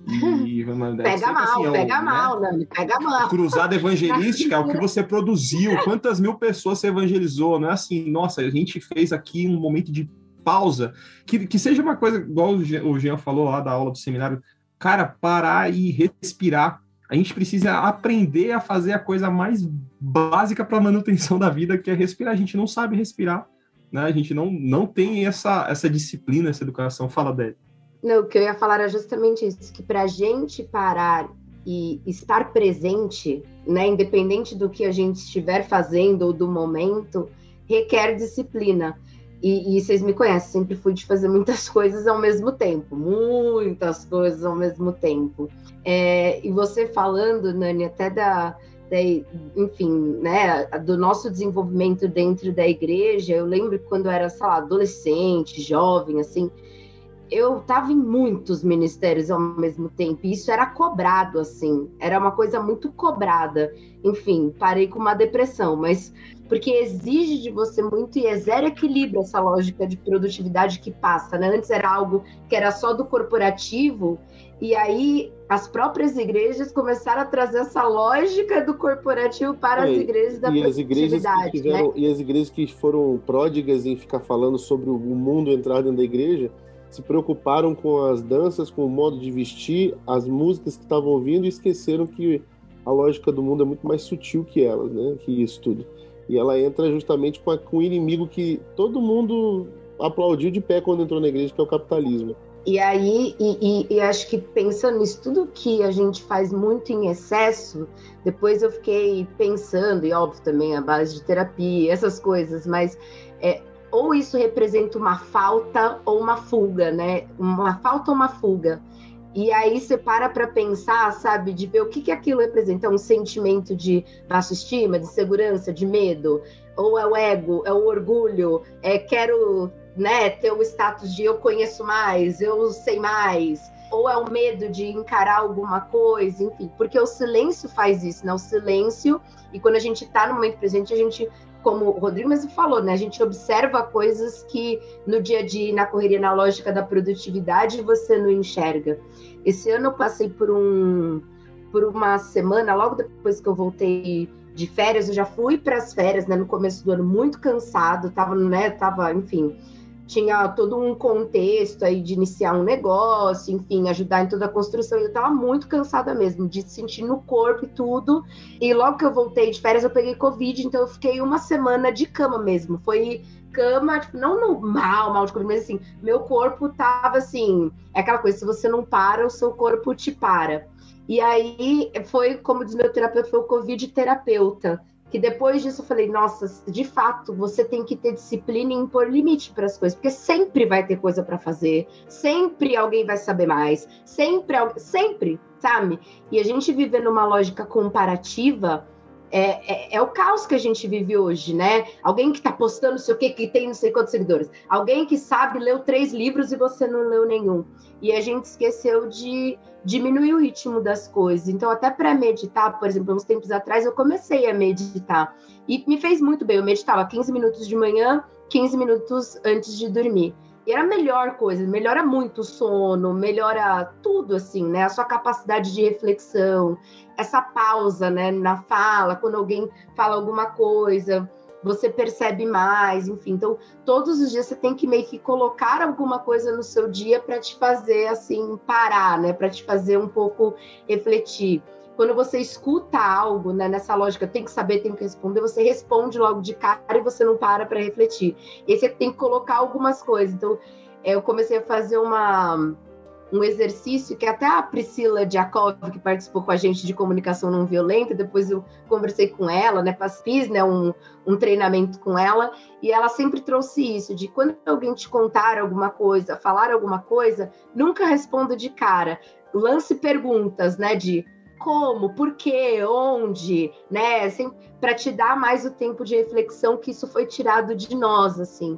E, pega mal, assim, pega né? mal, Nani, pega mal. Cruzada evangelística, o que você produziu, quantas mil pessoas você evangelizou, não é assim, nossa, a gente fez aqui um momento de pausa, que, que seja uma coisa, igual o Jean falou lá da aula do seminário, cara, parar e respirar. A gente precisa aprender a fazer a coisa mais básica para a manutenção da vida, que é respirar. A gente não sabe respirar, né? A gente não, não tem essa, essa disciplina, essa educação. Fala, Débora. Não, o que eu ia falar era justamente isso, que para a gente parar e estar presente, né, independente do que a gente estiver fazendo ou do momento, requer disciplina. E, e, vocês me conhecem, sempre fui de fazer muitas coisas ao mesmo tempo, muitas coisas ao mesmo tempo. É, e você falando, Nani, até da, da, enfim, né, do nosso desenvolvimento dentro da igreja, eu lembro quando eu era, sei lá, adolescente, jovem, assim, eu estava em muitos ministérios ao mesmo tempo, e isso era cobrado, assim, era uma coisa muito cobrada. Enfim, parei com uma depressão, mas porque exige de você muito e é zero equilíbrio essa lógica de produtividade que passa, né? Antes era algo que era só do corporativo, e aí as próprias igrejas começaram a trazer essa lógica do corporativo para é, as igrejas da e produtividade. As igrejas que tiveram, né? E as igrejas que foram pródigas em ficar falando sobre o mundo entrar dentro da igreja, se preocuparam com as danças, com o modo de vestir, as músicas que estavam ouvindo e esqueceram que a lógica do mundo é muito mais sutil que elas, né? Que isso tudo. E ela entra justamente com, a, com o inimigo que todo mundo aplaudiu de pé quando entrou na igreja, que é o capitalismo. E aí, e, e, e, acho que pensando nisso, tudo que a gente faz muito em excesso, depois eu fiquei pensando, e óbvio também a base de terapia, essas coisas, mas é, ou isso representa uma falta ou uma fuga, né? Uma falta ou uma fuga. E aí você para para pensar, sabe, de ver o que, que aquilo representa. É um sentimento de baixa estima, de segurança, de medo, ou é o ego, é o orgulho, é quero né, ter o status de eu conheço mais, eu sei mais, ou é o medo de encarar alguma coisa, enfim, porque o silêncio faz isso, né? O silêncio, e quando a gente está no momento presente, a gente como o Rodrigo mesmo falou, né? A gente observa coisas que no dia a dia, na correria, na lógica da produtividade, você não enxerga. Esse ano eu passei por um por uma semana, logo depois que eu voltei de férias, eu já fui para as férias, né, no começo do ano muito cansado, tava, né, tava, enfim, tinha todo um contexto aí de iniciar um negócio, enfim, ajudar em toda a construção. E eu estava muito cansada mesmo, de sentir no corpo e tudo. E logo que eu voltei de férias, eu peguei Covid, então eu fiquei uma semana de cama mesmo. Foi cama, tipo, não no mal, mal de Covid, mas assim, meu corpo tava assim, é aquela coisa, se você não para, o seu corpo te para. E aí foi, como diz meu terapeuta, foi o Covid terapeuta que depois disso eu falei, nossa, de fato, você tem que ter disciplina e impor limite para as coisas, porque sempre vai ter coisa para fazer, sempre alguém vai saber mais, sempre, sempre, sabe? E a gente viver numa lógica comparativa é, é, é, o caos que a gente vive hoje, né? Alguém que está postando não sei o que, que tem não sei quantos seguidores. Alguém que sabe leu três livros e você não leu nenhum. E a gente esqueceu de diminuir o ritmo das coisas. Então, até para meditar, por exemplo, uns tempos atrás, eu comecei a meditar. E me fez muito bem. Eu meditava 15 minutos de manhã, 15 minutos antes de dormir. E era a melhor coisa, melhora muito o sono, melhora tudo, assim, né? A sua capacidade de reflexão, essa pausa, né, na fala, quando alguém fala alguma coisa, você percebe mais, enfim. Então, todos os dias você tem que meio que colocar alguma coisa no seu dia para te fazer, assim, parar, né? Para te fazer um pouco refletir quando você escuta algo, né, nessa lógica, tem que saber, tem que responder, você responde logo de cara e você não para para refletir. E aí você tem que colocar algumas coisas. Então, eu comecei a fazer uma, um exercício que até a Priscila Diakov, que participou com a gente de comunicação não violenta, depois eu conversei com ela, né, fiz né, um, um treinamento com ela, e ela sempre trouxe isso, de quando alguém te contar alguma coisa, falar alguma coisa, nunca responda de cara. Lance perguntas, né, de como, por quê, onde, né? Assim, para te dar mais o tempo de reflexão que isso foi tirado de nós, assim.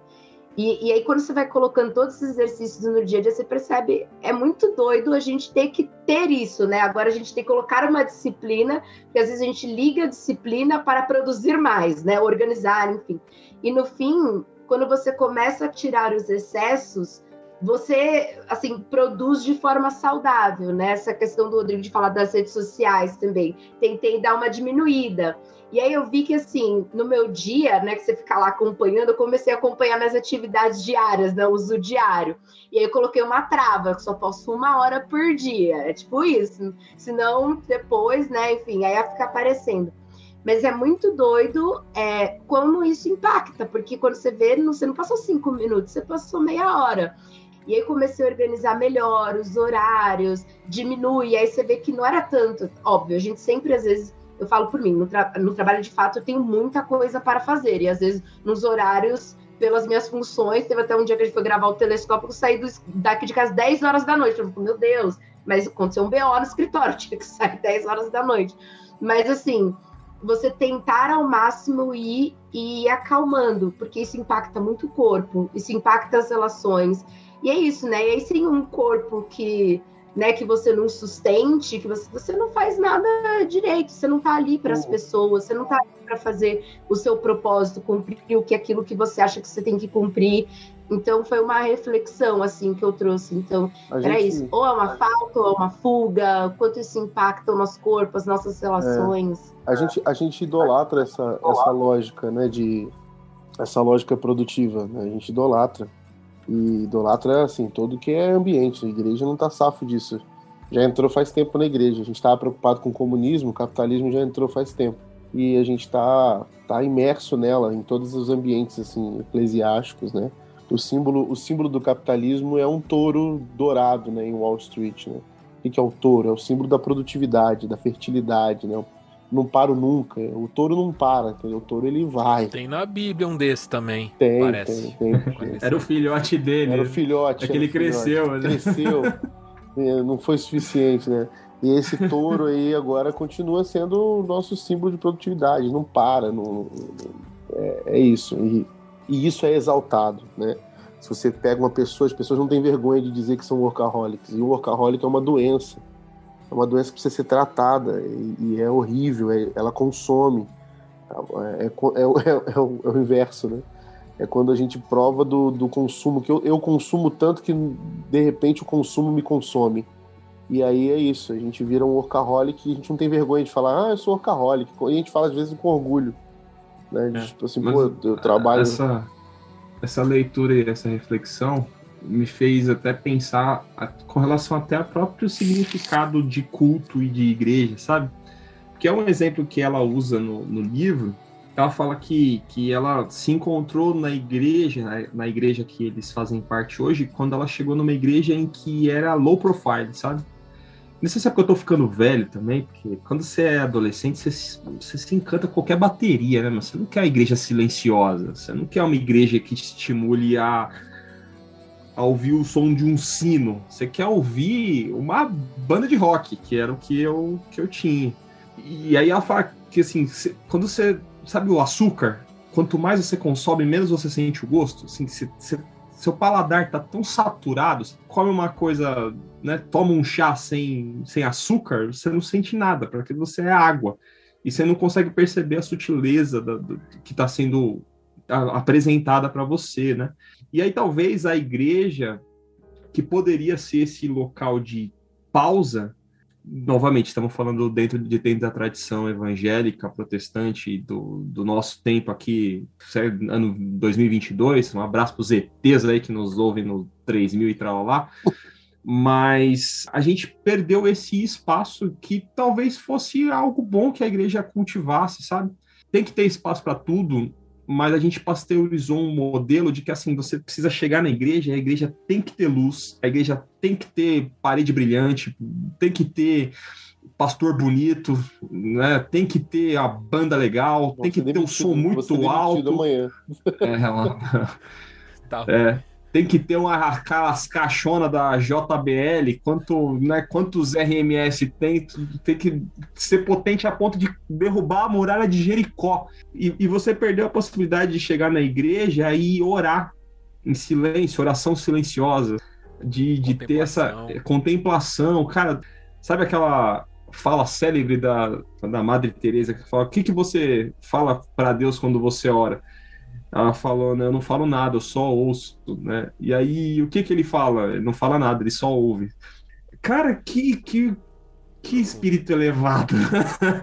E, e, aí, quando você vai colocando todos esses exercícios no dia a dia, você percebe, é muito doido a gente ter que ter isso, né? Agora a gente tem que colocar uma disciplina, porque às vezes a gente liga a disciplina para produzir mais, né? Organizar, enfim. E no fim, quando você começa a tirar os excessos, você assim produz de forma saudável, né? Essa questão do Rodrigo de falar das redes sociais também. Tentei dar uma diminuída. E aí eu vi que assim, no meu dia, né, que você fica lá acompanhando, eu comecei a acompanhar minhas atividades diárias, né, uso diário. E aí eu coloquei uma trava, que só posso uma hora por dia. É tipo isso. Senão depois, né, enfim, aí ia ficar aparecendo. Mas é muito doido é, como isso impacta, porque quando você vê, você não passou cinco minutos, você passou meia hora. E aí comecei a organizar melhor os horários, diminui, aí você vê que não era tanto. Óbvio, a gente sempre, às vezes, eu falo por mim, no, tra no trabalho de fato eu tenho muita coisa para fazer, e às vezes nos horários pelas minhas funções. Teve até um dia que a gente foi gravar o telescópio, eu saí do, daqui de casa 10 horas da noite. Eu falei, meu Deus, mas aconteceu um BO no escritório, tinha que sair 10 horas da noite. Mas assim, você tentar ao máximo ir e ir acalmando, porque isso impacta muito o corpo, isso impacta as relações. E é isso, né? E aí sem um corpo que, né, que você não sustente, que você, você não faz nada direito, você não tá ali para as pessoas, você não tá ali para fazer o seu propósito, cumprir o que aquilo que você acha que você tem que cumprir. Então foi uma reflexão assim que eu trouxe. Então a era gente... isso, ou é uma falta, ou é uma fuga, quanto isso impacta o nosso corpo, as nossas relações. É. A gente a gente idolatra essa essa lógica, né, de essa lógica produtiva, né? A gente idolatra. E idolatra, assim, todo que é ambiente. A igreja não tá safo disso. Já entrou faz tempo na igreja. A gente estava preocupado com o comunismo, o capitalismo já entrou faz tempo. E a gente tá, tá imerso nela, em todos os ambientes, assim, eclesiásticos, né? O símbolo, o símbolo do capitalismo é um touro dourado, né, em Wall Street, né? O que é o touro? É o símbolo da produtividade, da fertilidade, né? Não paro nunca. O touro não para, entendeu? O touro ele vai. Tem na Bíblia um desse também. Tem, parece. tem, tem. Era o filhote dele. Era o filhote. É que ele cresceu, né? Cresceu. É, não foi suficiente, né? E esse touro aí agora continua sendo o nosso símbolo de produtividade, não para, não, é, é isso. E, e, isso é exaltado, né? Se você pega uma pessoa, as pessoas não têm vergonha de dizer que são workaholics. E o workaholic é uma doença é uma doença que precisa ser tratada e, e é horrível, é, ela consome. É, é, é, é, o, é, o, inverso, né? É quando a gente prova do, do consumo, que eu, eu consumo tanto que de repente o consumo me consome. E aí é isso, a gente vira um workaholic e a gente não tem vergonha de falar, ah, eu sou workaholic. E a gente fala às vezes com orgulho. Né? De, tipo assim, pô, eu trabalho. Essa, essa leitura e essa reflexão me fez até pensar a, com relação até ao próprio significado de culto e de igreja, sabe? Que é um exemplo que ela usa no, no livro. Ela fala que, que ela se encontrou na igreja, na, na igreja que eles fazem parte hoje, quando ela chegou numa igreja em que era low profile, sabe? Não sei se é porque eu tô ficando velho também, porque quando você é adolescente, você, você se encanta com qualquer bateria, né? Mas você não quer uma igreja silenciosa, você não quer uma igreja que te estimule a, a ouvir o som de um sino. Você quer ouvir uma banda de rock, que era o que eu, que eu tinha. E aí ela fala que assim, quando você. Sabe o açúcar? Quanto mais você consome, menos você sente o gosto. Assim, você, você seu paladar tá tão saturado, você come uma coisa, né, toma um chá sem, sem açúcar, você não sente nada, porque você é água. E você não consegue perceber a sutileza da, do, que está sendo apresentada para você, né? E aí talvez a igreja, que poderia ser esse local de pausa, novamente, estamos falando dentro de dentro da tradição evangélica, protestante do, do nosso tempo aqui, ano 2022. Um abraço para os ETs aí que nos ouvem no 3000 e tal lá. Mas a gente perdeu esse espaço que talvez fosse algo bom que a igreja cultivasse, sabe? Tem que ter espaço para tudo, mas a gente pasteurizou um modelo de que assim você precisa chegar na igreja, a igreja tem que ter luz, a igreja tem que ter parede brilhante, tem que ter pastor bonito, né? Tem que ter a banda legal, tem que ter um som muito alto. Amanhã. É, ela... tá. é tem que ter uma, aquelas caixonas da JBL, quanto, né, quantos RMS tem, tem que ser potente a ponto de derrubar a muralha de Jericó. E, e você perdeu a possibilidade de chegar na igreja e orar em silêncio, oração silenciosa, de, de ter essa contemplação. Cara, sabe aquela fala célebre da, da Madre Teresa que fala: o que, que você fala para Deus quando você ora? Ela falou, né, eu não falo nada, eu só ouço, né? E aí, o que que ele fala? Ele não fala nada, ele só ouve. Cara, que, que, que espírito elevado.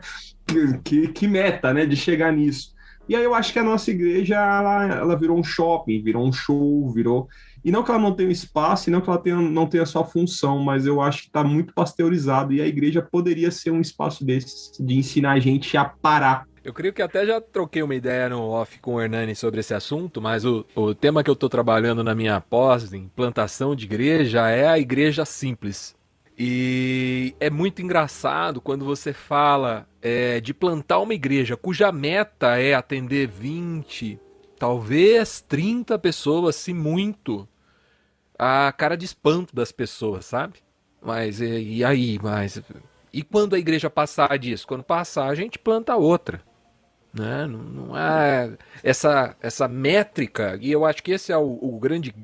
que, que meta, né, de chegar nisso. E aí eu acho que a nossa igreja, ela, ela virou um shopping, virou um show, virou... E não que ela não tenha espaço, e não que ela tenha, não tenha sua função, mas eu acho que está muito pasteurizado, e a igreja poderia ser um espaço desses, de ensinar a gente a parar eu creio que até já troquei uma ideia no off com o Hernani sobre esse assunto, mas o, o tema que eu estou trabalhando na minha pós em plantação de igreja é a igreja simples. E é muito engraçado quando você fala é, de plantar uma igreja cuja meta é atender 20, talvez 30 pessoas, se muito. A cara de espanto das pessoas, sabe? Mas e, e aí? Mas e quando a igreja passar disso? Quando passar, a gente planta outra. Né? Não, não é essa, essa métrica, e eu acho que esse é o, o grande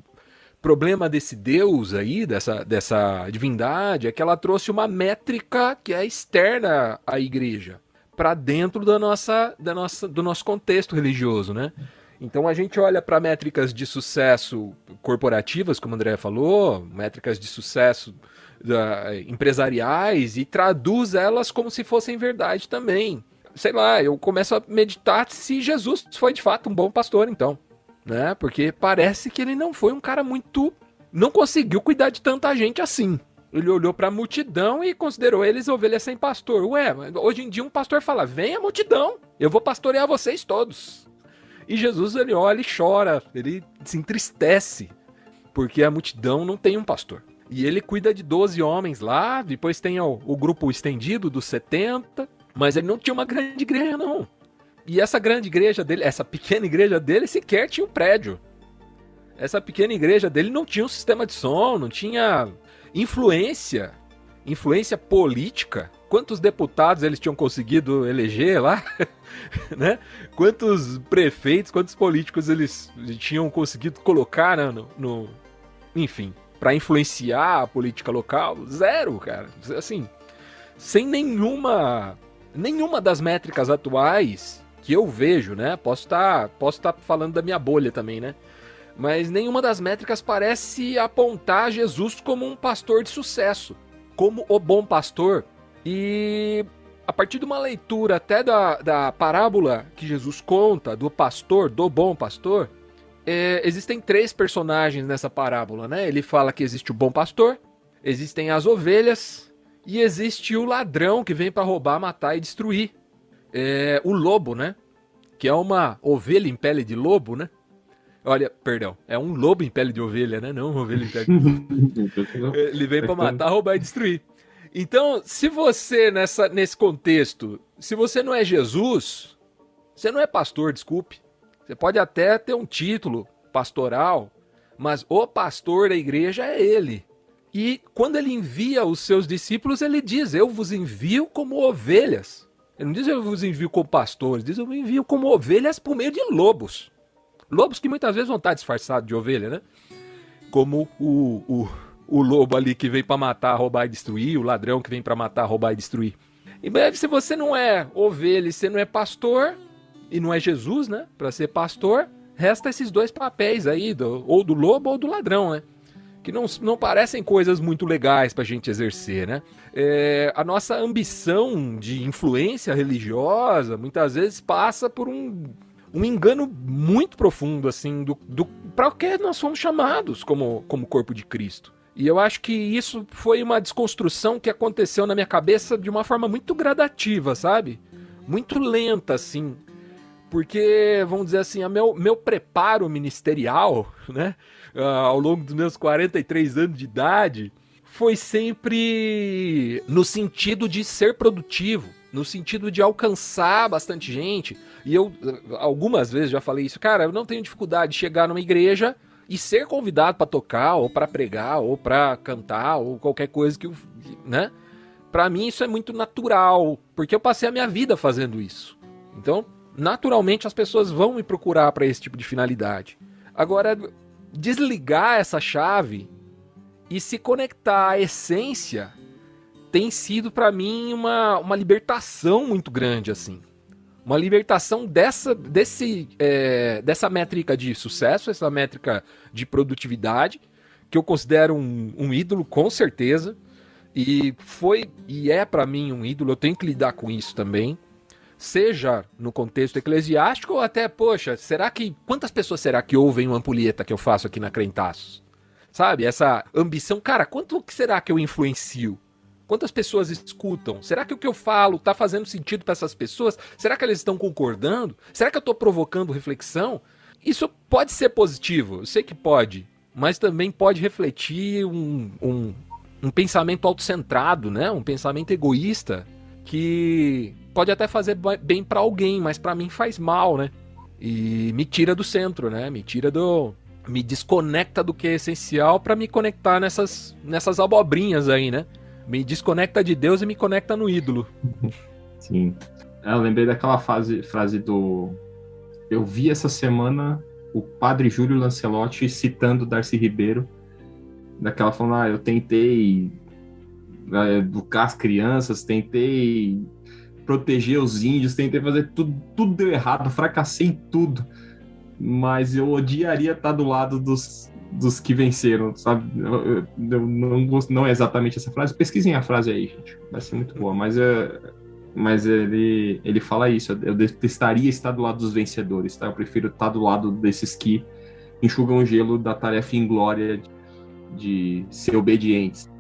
problema desse Deus aí, dessa, dessa divindade, é que ela trouxe uma métrica que é externa à igreja, para dentro da nossa, da nossa, do nosso contexto religioso, né? Então a gente olha para métricas de sucesso corporativas, como o André falou, métricas de sucesso da, empresariais e traduz elas como se fossem verdade também sei lá, eu começo a meditar se Jesus foi de fato um bom pastor, então. Né? Porque parece que ele não foi um cara muito. Não conseguiu cuidar de tanta gente assim. Ele olhou para a multidão e considerou eles ovelhas sem pastor. Ué, hoje em dia um pastor fala: vem a multidão, eu vou pastorear vocês todos. E Jesus ele olha e chora, ele se entristece, porque a multidão não tem um pastor. E ele cuida de 12 homens lá, depois tem o, o grupo estendido dos 70, mas ele não tinha uma grande igreja, não. E essa grande igreja dele, essa pequena igreja dele, sequer tinha um prédio. Essa pequena igreja dele não tinha um sistema de som, não tinha influência, influência política. Quantos deputados eles tinham conseguido eleger lá? né? Quantos prefeitos, quantos políticos eles tinham conseguido colocar né, no, no enfim, para influenciar a política local? Zero, cara. Assim, sem nenhuma nenhuma das métricas atuais que eu vejo, né? Posso estar, tá, posso tá falando da minha bolha também, né? Mas nenhuma das métricas parece apontar Jesus como um pastor de sucesso, como o bom pastor. E a partir de uma leitura até da, da parábola que Jesus conta do pastor, do bom pastor, é, existem três personagens nessa parábola, né? Ele fala que existe o bom pastor, existem as ovelhas e existe o ladrão que vem para roubar, matar e destruir. É, o lobo, né? Que é uma ovelha em pele de lobo, né? Olha, perdão, é um lobo em pele de ovelha, né? Não uma ovelha em pele de lobo. Ele vem para matar, roubar e destruir. Então, se você, nessa, nesse contexto, se você não é Jesus, você não é pastor, desculpe. Você pode até ter um título pastoral, mas o pastor da igreja é ele. E quando ele envia os seus discípulos, ele diz: Eu vos envio como ovelhas. Ele não diz eu vos envio como pastores, diz eu vos envio como ovelhas por meio de lobos. Lobos que muitas vezes vão estar disfarçados de ovelha, né? Como o, o, o lobo ali que vem para matar, roubar e destruir, o ladrão que vem para matar, roubar e destruir. E breve, se você não é ovelha e você não é pastor, e não é Jesus, né? Para ser pastor, resta esses dois papéis aí, do, ou do lobo ou do ladrão, né? Que não, não parecem coisas muito legais para a gente exercer, né? É, a nossa ambição de influência religiosa muitas vezes passa por um, um engano muito profundo, assim, do, do para o que nós fomos chamados como, como corpo de Cristo. E eu acho que isso foi uma desconstrução que aconteceu na minha cabeça de uma forma muito gradativa, sabe? Muito lenta, assim. Porque, vamos dizer assim, meu, meu preparo ministerial, né? Uh, ao longo dos meus 43 anos de idade, foi sempre no sentido de ser produtivo, no sentido de alcançar bastante gente. E eu, algumas vezes, já falei isso, cara, eu não tenho dificuldade de chegar numa igreja e ser convidado para tocar, ou para pregar, ou para cantar, ou qualquer coisa que, né? Para mim isso é muito natural, porque eu passei a minha vida fazendo isso. Então, naturalmente as pessoas vão me procurar para esse tipo de finalidade. Agora, desligar essa chave e se conectar à essência tem sido para mim uma, uma libertação muito grande assim. Uma libertação dessa desse é, dessa métrica de sucesso essa métrica de produtividade que eu considero um, um ídolo com certeza. E foi e é para mim um ídolo eu tenho que lidar com isso também seja no contexto eclesiástico ou até poxa será que quantas pessoas será que ouvem uma ampulheta que eu faço aqui na Crentaços Sabe? Essa ambição. Cara, quanto que será que eu influencio? Quantas pessoas escutam? Será que o que eu falo está fazendo sentido para essas pessoas? Será que elas estão concordando? Será que eu estou provocando reflexão? Isso pode ser positivo, eu sei que pode, mas também pode refletir um, um, um pensamento autocentrado, né? um pensamento egoísta que pode até fazer bem para alguém, mas para mim faz mal, né? E me tira do centro, né? Me tira do, me desconecta do que é essencial para me conectar nessas, nessas abobrinhas aí, né? Me desconecta de Deus e me conecta no ídolo. Sim. É, eu lembrei daquela fase, frase do. Eu vi essa semana o padre Júlio Lancelotti citando Darcy Ribeiro, daquela falando, ah, eu tentei é, educar as crianças, tentei proteger os índios, tentei fazer tudo, tudo deu errado, fracassei em tudo mas eu odiaria estar do lado dos, dos que venceram, sabe? Eu, eu não gosto, não é exatamente essa frase. Pesquisem a frase aí, gente. Vai ser muito boa. Mas, é, mas ele, ele fala isso. Eu detestaria estar do lado dos vencedores, tá? Eu prefiro estar do lado desses que enxugam o gelo da tarefa inglória de, de ser obedientes.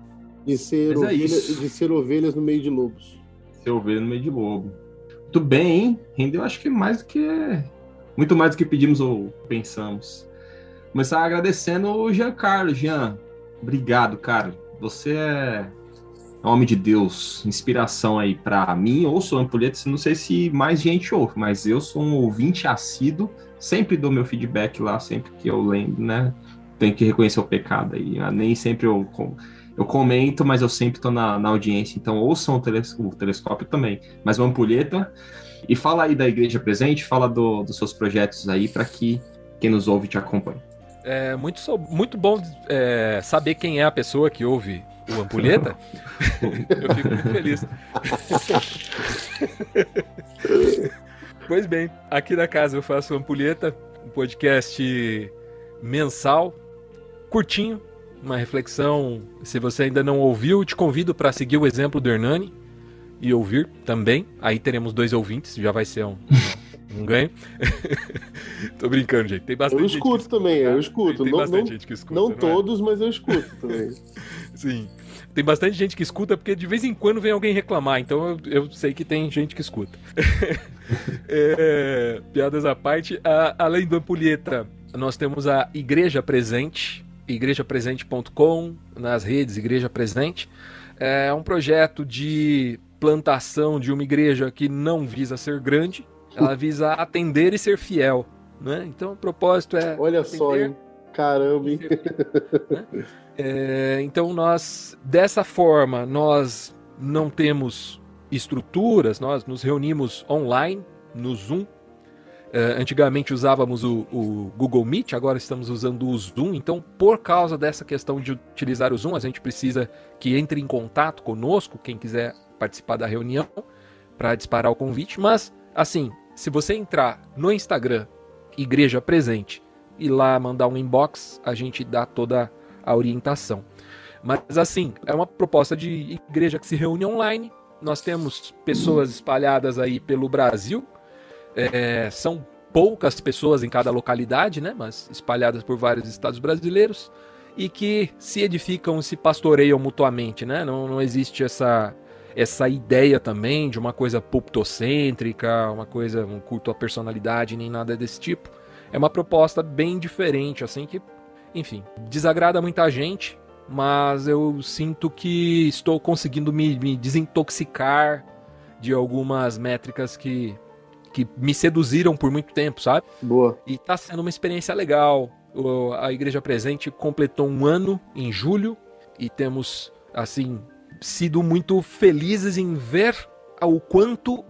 De ser, é ovelha, de ser ovelhas no meio de lobos. Ser ovelha no meio de lobo. Muito bem, hein? Rendeu acho que mais do que muito mais do que pedimos ou pensamos. Começar agradecendo o Giancarlo. Jean, obrigado, cara. Você é homem de Deus, inspiração aí para mim. Ouço Ampulheta, não sei se mais gente ouve, mas eu sou um ouvinte assíduo. Sempre dou meu feedback lá, sempre que eu lembro, né? Tenho que reconhecer o pecado aí. Nem sempre eu, eu comento, mas eu sempre estou na, na, audiência. Então ouçam o, teles, o telescópio também. Mas o Ampulheta. E fala aí da Igreja Presente, fala do, dos seus projetos aí, para que quem nos ouve te acompanhe. É muito, muito bom é, saber quem é a pessoa que ouve o Ampulheta. eu fico muito feliz. pois bem, aqui na casa eu faço Ampulheta, um podcast mensal, curtinho, uma reflexão. Se você ainda não ouviu, te convido para seguir o exemplo do Hernani e ouvir também. Aí teremos dois ouvintes, já vai ser um, um ganho. Tô brincando, gente. Tem bastante Eu escuto gente também, eu escuto. Tem, não, bastante não, gente que escuta. Não, não é? todos, mas eu escuto também. Sim. Tem bastante gente que escuta, porque de vez em quando vem alguém reclamar, então eu, eu sei que tem gente que escuta. é, piadas à parte, a, além do Ampulheta, nós temos a Igreja Presente, igrejapresente.com, nas redes Igreja Presente. É um projeto de plantação de uma igreja que não visa ser grande, ela visa atender e ser fiel. Né? Então o propósito é. Olha só, hein? Caramba, hein? Né? É, então nós, dessa forma, nós não temos estruturas, nós nos reunimos online no Zoom. É, antigamente usávamos o, o, Google Meet, agora estamos usando o Zoom. Então, por causa dessa questão de utilizar o Zoom, a gente precisa que entre em contato conosco, quem quiser participar da reunião, para disparar o convite. Mas, assim, se você entrar no Instagram, Igreja Presente, e lá mandar um inbox, a gente dá toda a orientação. Mas assim, é uma proposta de igreja que se reúne online. Nós temos pessoas espalhadas aí pelo Brasil. É, são poucas pessoas em cada localidade, né? Mas espalhadas por vários estados brasileiros e que se edificam, se pastoreiam mutuamente, né? Não, não existe essa essa ideia também de uma coisa pulpitocêntrica, uma coisa um culto à personalidade nem nada desse tipo. É uma proposta bem diferente, assim que enfim, desagrada muita gente, mas eu sinto que estou conseguindo me, me desintoxicar de algumas métricas que, que me seduziram por muito tempo, sabe? Boa. E tá sendo uma experiência legal. A Igreja Presente completou um ano em julho e temos, assim, sido muito felizes em ver o quanto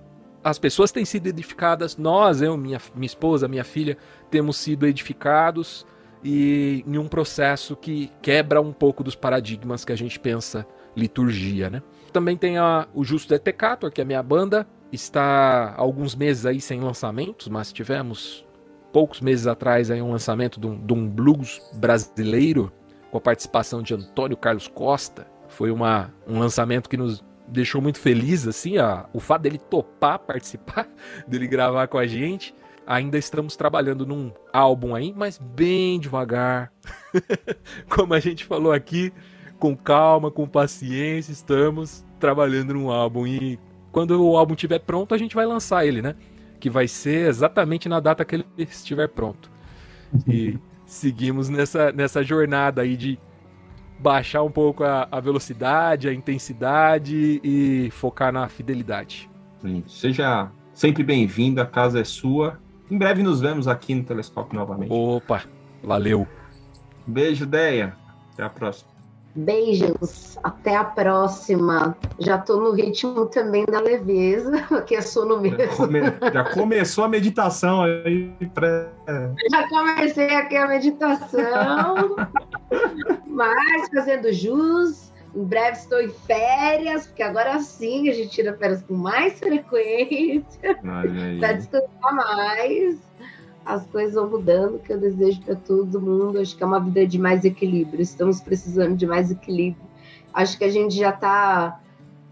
as pessoas têm sido edificadas. Nós, eu, minha, minha esposa, minha filha, temos sido edificados e em um processo que quebra um pouco dos paradigmas que a gente pensa liturgia, né? Também tem a, o Justo Detecator, que é a minha banda, está alguns meses aí sem lançamentos, mas tivemos poucos meses atrás aí um lançamento de um, de um blues brasileiro com a participação de Antônio Carlos Costa. Foi uma, um lançamento que nos deixou muito felizes, assim, a, o fato dele topar participar, dele gravar com a gente ainda estamos trabalhando num álbum aí, mas bem devagar. Como a gente falou aqui, com calma, com paciência, estamos trabalhando num álbum e quando o álbum estiver pronto, a gente vai lançar ele, né? Que vai ser exatamente na data que ele estiver pronto. E seguimos nessa, nessa jornada aí de baixar um pouco a, a velocidade, a intensidade e focar na fidelidade. Seja sempre bem-vindo, a casa é sua. Em breve nos vemos aqui no Telescópio novamente. Opa, valeu. Beijo, Deia. Até a próxima. Beijos, até a próxima. Já tô no ritmo também da leveza, que é sono mesmo. Já começou a meditação aí. Pra... Já comecei aqui a meditação, mas fazendo jus em breve estou em férias, porque agora sim a gente tira férias com mais frequência para descansar mais. As coisas vão mudando, que eu desejo para todo mundo. Acho que é uma vida de mais equilíbrio. Estamos precisando de mais equilíbrio. Acho que a gente já está,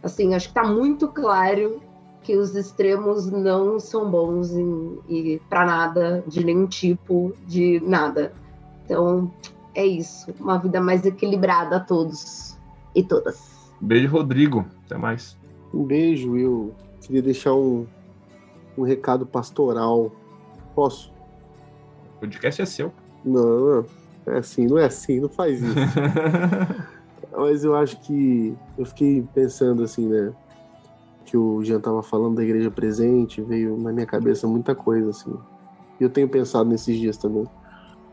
assim, acho que está muito claro que os extremos não são bons em, e para nada, de nenhum tipo, de nada. Então, é isso. Uma vida mais equilibrada a todos e todas. Beijo, Rodrigo. Até mais. Um beijo, eu queria deixar um, um recado pastoral. Posso? O podcast é seu. Não, não é assim, não é assim, não faz isso. Mas eu acho que eu fiquei pensando assim, né? Que o Jean tava falando da igreja presente, veio na minha cabeça muita coisa, assim. E eu tenho pensado nesses dias também.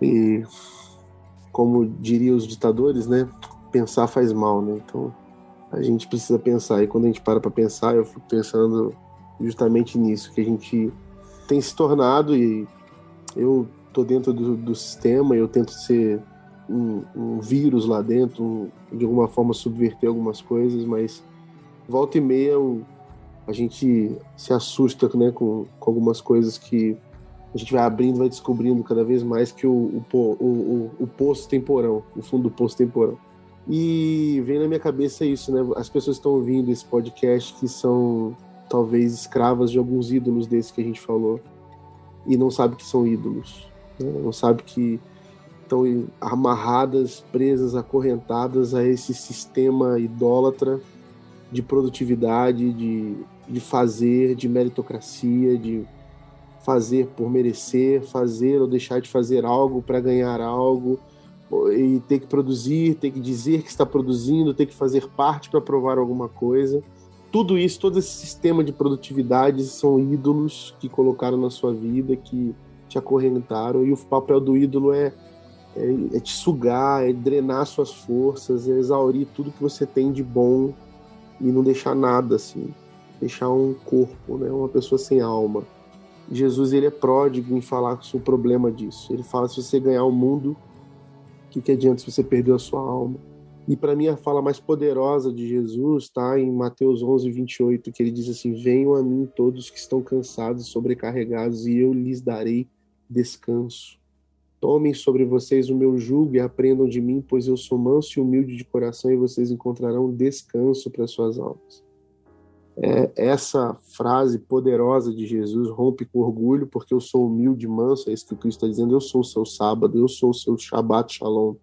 E como diriam os ditadores, né? pensar faz mal, né? Então a gente precisa pensar. E quando a gente para para pensar, eu fico pensando justamente nisso, que a gente tem se tornado e eu tô dentro do, do sistema, eu tento ser um, um vírus lá dentro, um, de alguma forma subverter algumas coisas, mas volta e meia eu, a gente se assusta né, com, com algumas coisas que a gente vai abrindo, vai descobrindo cada vez mais que o, o, o, o, o poço tem porão, o fundo do poço tem porão. E vem na minha cabeça isso, né? As pessoas estão ouvindo esse podcast que são talvez escravas de alguns ídolos desses que a gente falou e não sabe que são ídolos, né? não sabe que estão amarradas, presas, acorrentadas a esse sistema idólatra de produtividade, de, de fazer, de meritocracia, de fazer por merecer, fazer ou deixar de fazer algo para ganhar algo e ter que produzir, ter que dizer que está produzindo, ter que fazer parte para provar alguma coisa. Tudo isso, todo esse sistema de produtividade são ídolos que colocaram na sua vida, que te acorrentaram, e o papel do ídolo é, é, é te sugar, é drenar suas forças, é exaurir tudo que você tem de bom e não deixar nada assim, deixar um corpo, né, uma pessoa sem alma. Jesus ele é pródigo em falar sobre o problema disso. Ele fala se você ganhar o mundo que, que adianta se você perdeu a sua alma? E para mim a fala mais poderosa de Jesus está em Mateus 11, 28, que ele diz assim: Venham a mim todos que estão cansados e sobrecarregados, e eu lhes darei descanso. Tomem sobre vocês o meu jugo e aprendam de mim, pois eu sou manso e humilde de coração, e vocês encontrarão descanso para suas almas. É, essa frase poderosa de Jesus rompe com orgulho, porque eu sou humilde e manso, é isso que o Cristo está dizendo. Eu sou o seu sábado, eu sou o seu Shabbat Shalom,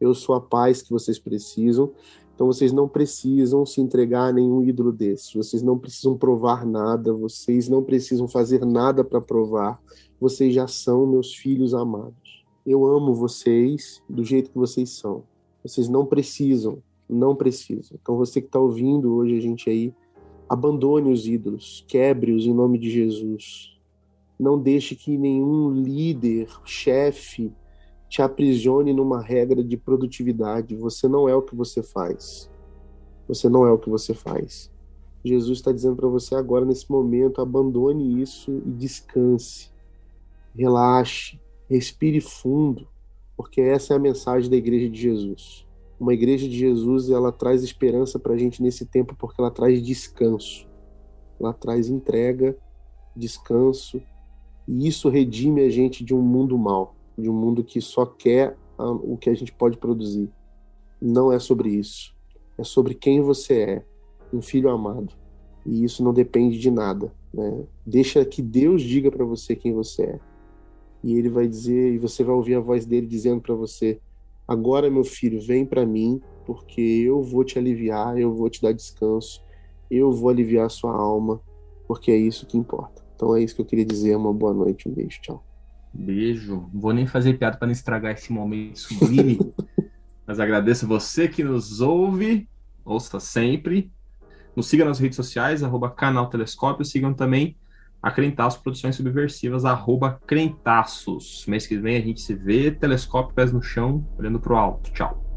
eu sou a paz que vocês precisam. Então vocês não precisam se entregar a nenhum ídolo desses, vocês não precisam provar nada, vocês não precisam fazer nada para provar, vocês já são meus filhos amados. Eu amo vocês do jeito que vocês são. Vocês não precisam, não precisam. Então você que está ouvindo hoje a gente aí, Abandone os ídolos, quebre-os em nome de Jesus. Não deixe que nenhum líder, chefe, te aprisione numa regra de produtividade. Você não é o que você faz. Você não é o que você faz. Jesus está dizendo para você agora, nesse momento, abandone isso e descanse. Relaxe, respire fundo, porque essa é a mensagem da igreja de Jesus uma igreja de Jesus ela traz esperança para a gente nesse tempo porque ela traz descanso, ela traz entrega, descanso e isso redime a gente de um mundo mal, de um mundo que só quer o que a gente pode produzir. Não é sobre isso, é sobre quem você é, um filho amado e isso não depende de nada. Né? Deixa que Deus diga para você quem você é e Ele vai dizer e você vai ouvir a voz dele dizendo para você Agora, meu filho, vem para mim, porque eu vou te aliviar, eu vou te dar descanso, eu vou aliviar a sua alma, porque é isso que importa. Então é isso que eu queria dizer. Uma boa noite, um beijo, tchau. Beijo. Vou nem fazer piada para não estragar esse momento sublime. Mas agradeço você que nos ouve, ouça sempre. Nos siga nas redes sociais, arroba canal Telescópio. Sigam também a Produções Subversivas, arroba Crentaços. Mês que vem a gente se vê, telescópio, pés no chão, olhando pro alto. Tchau.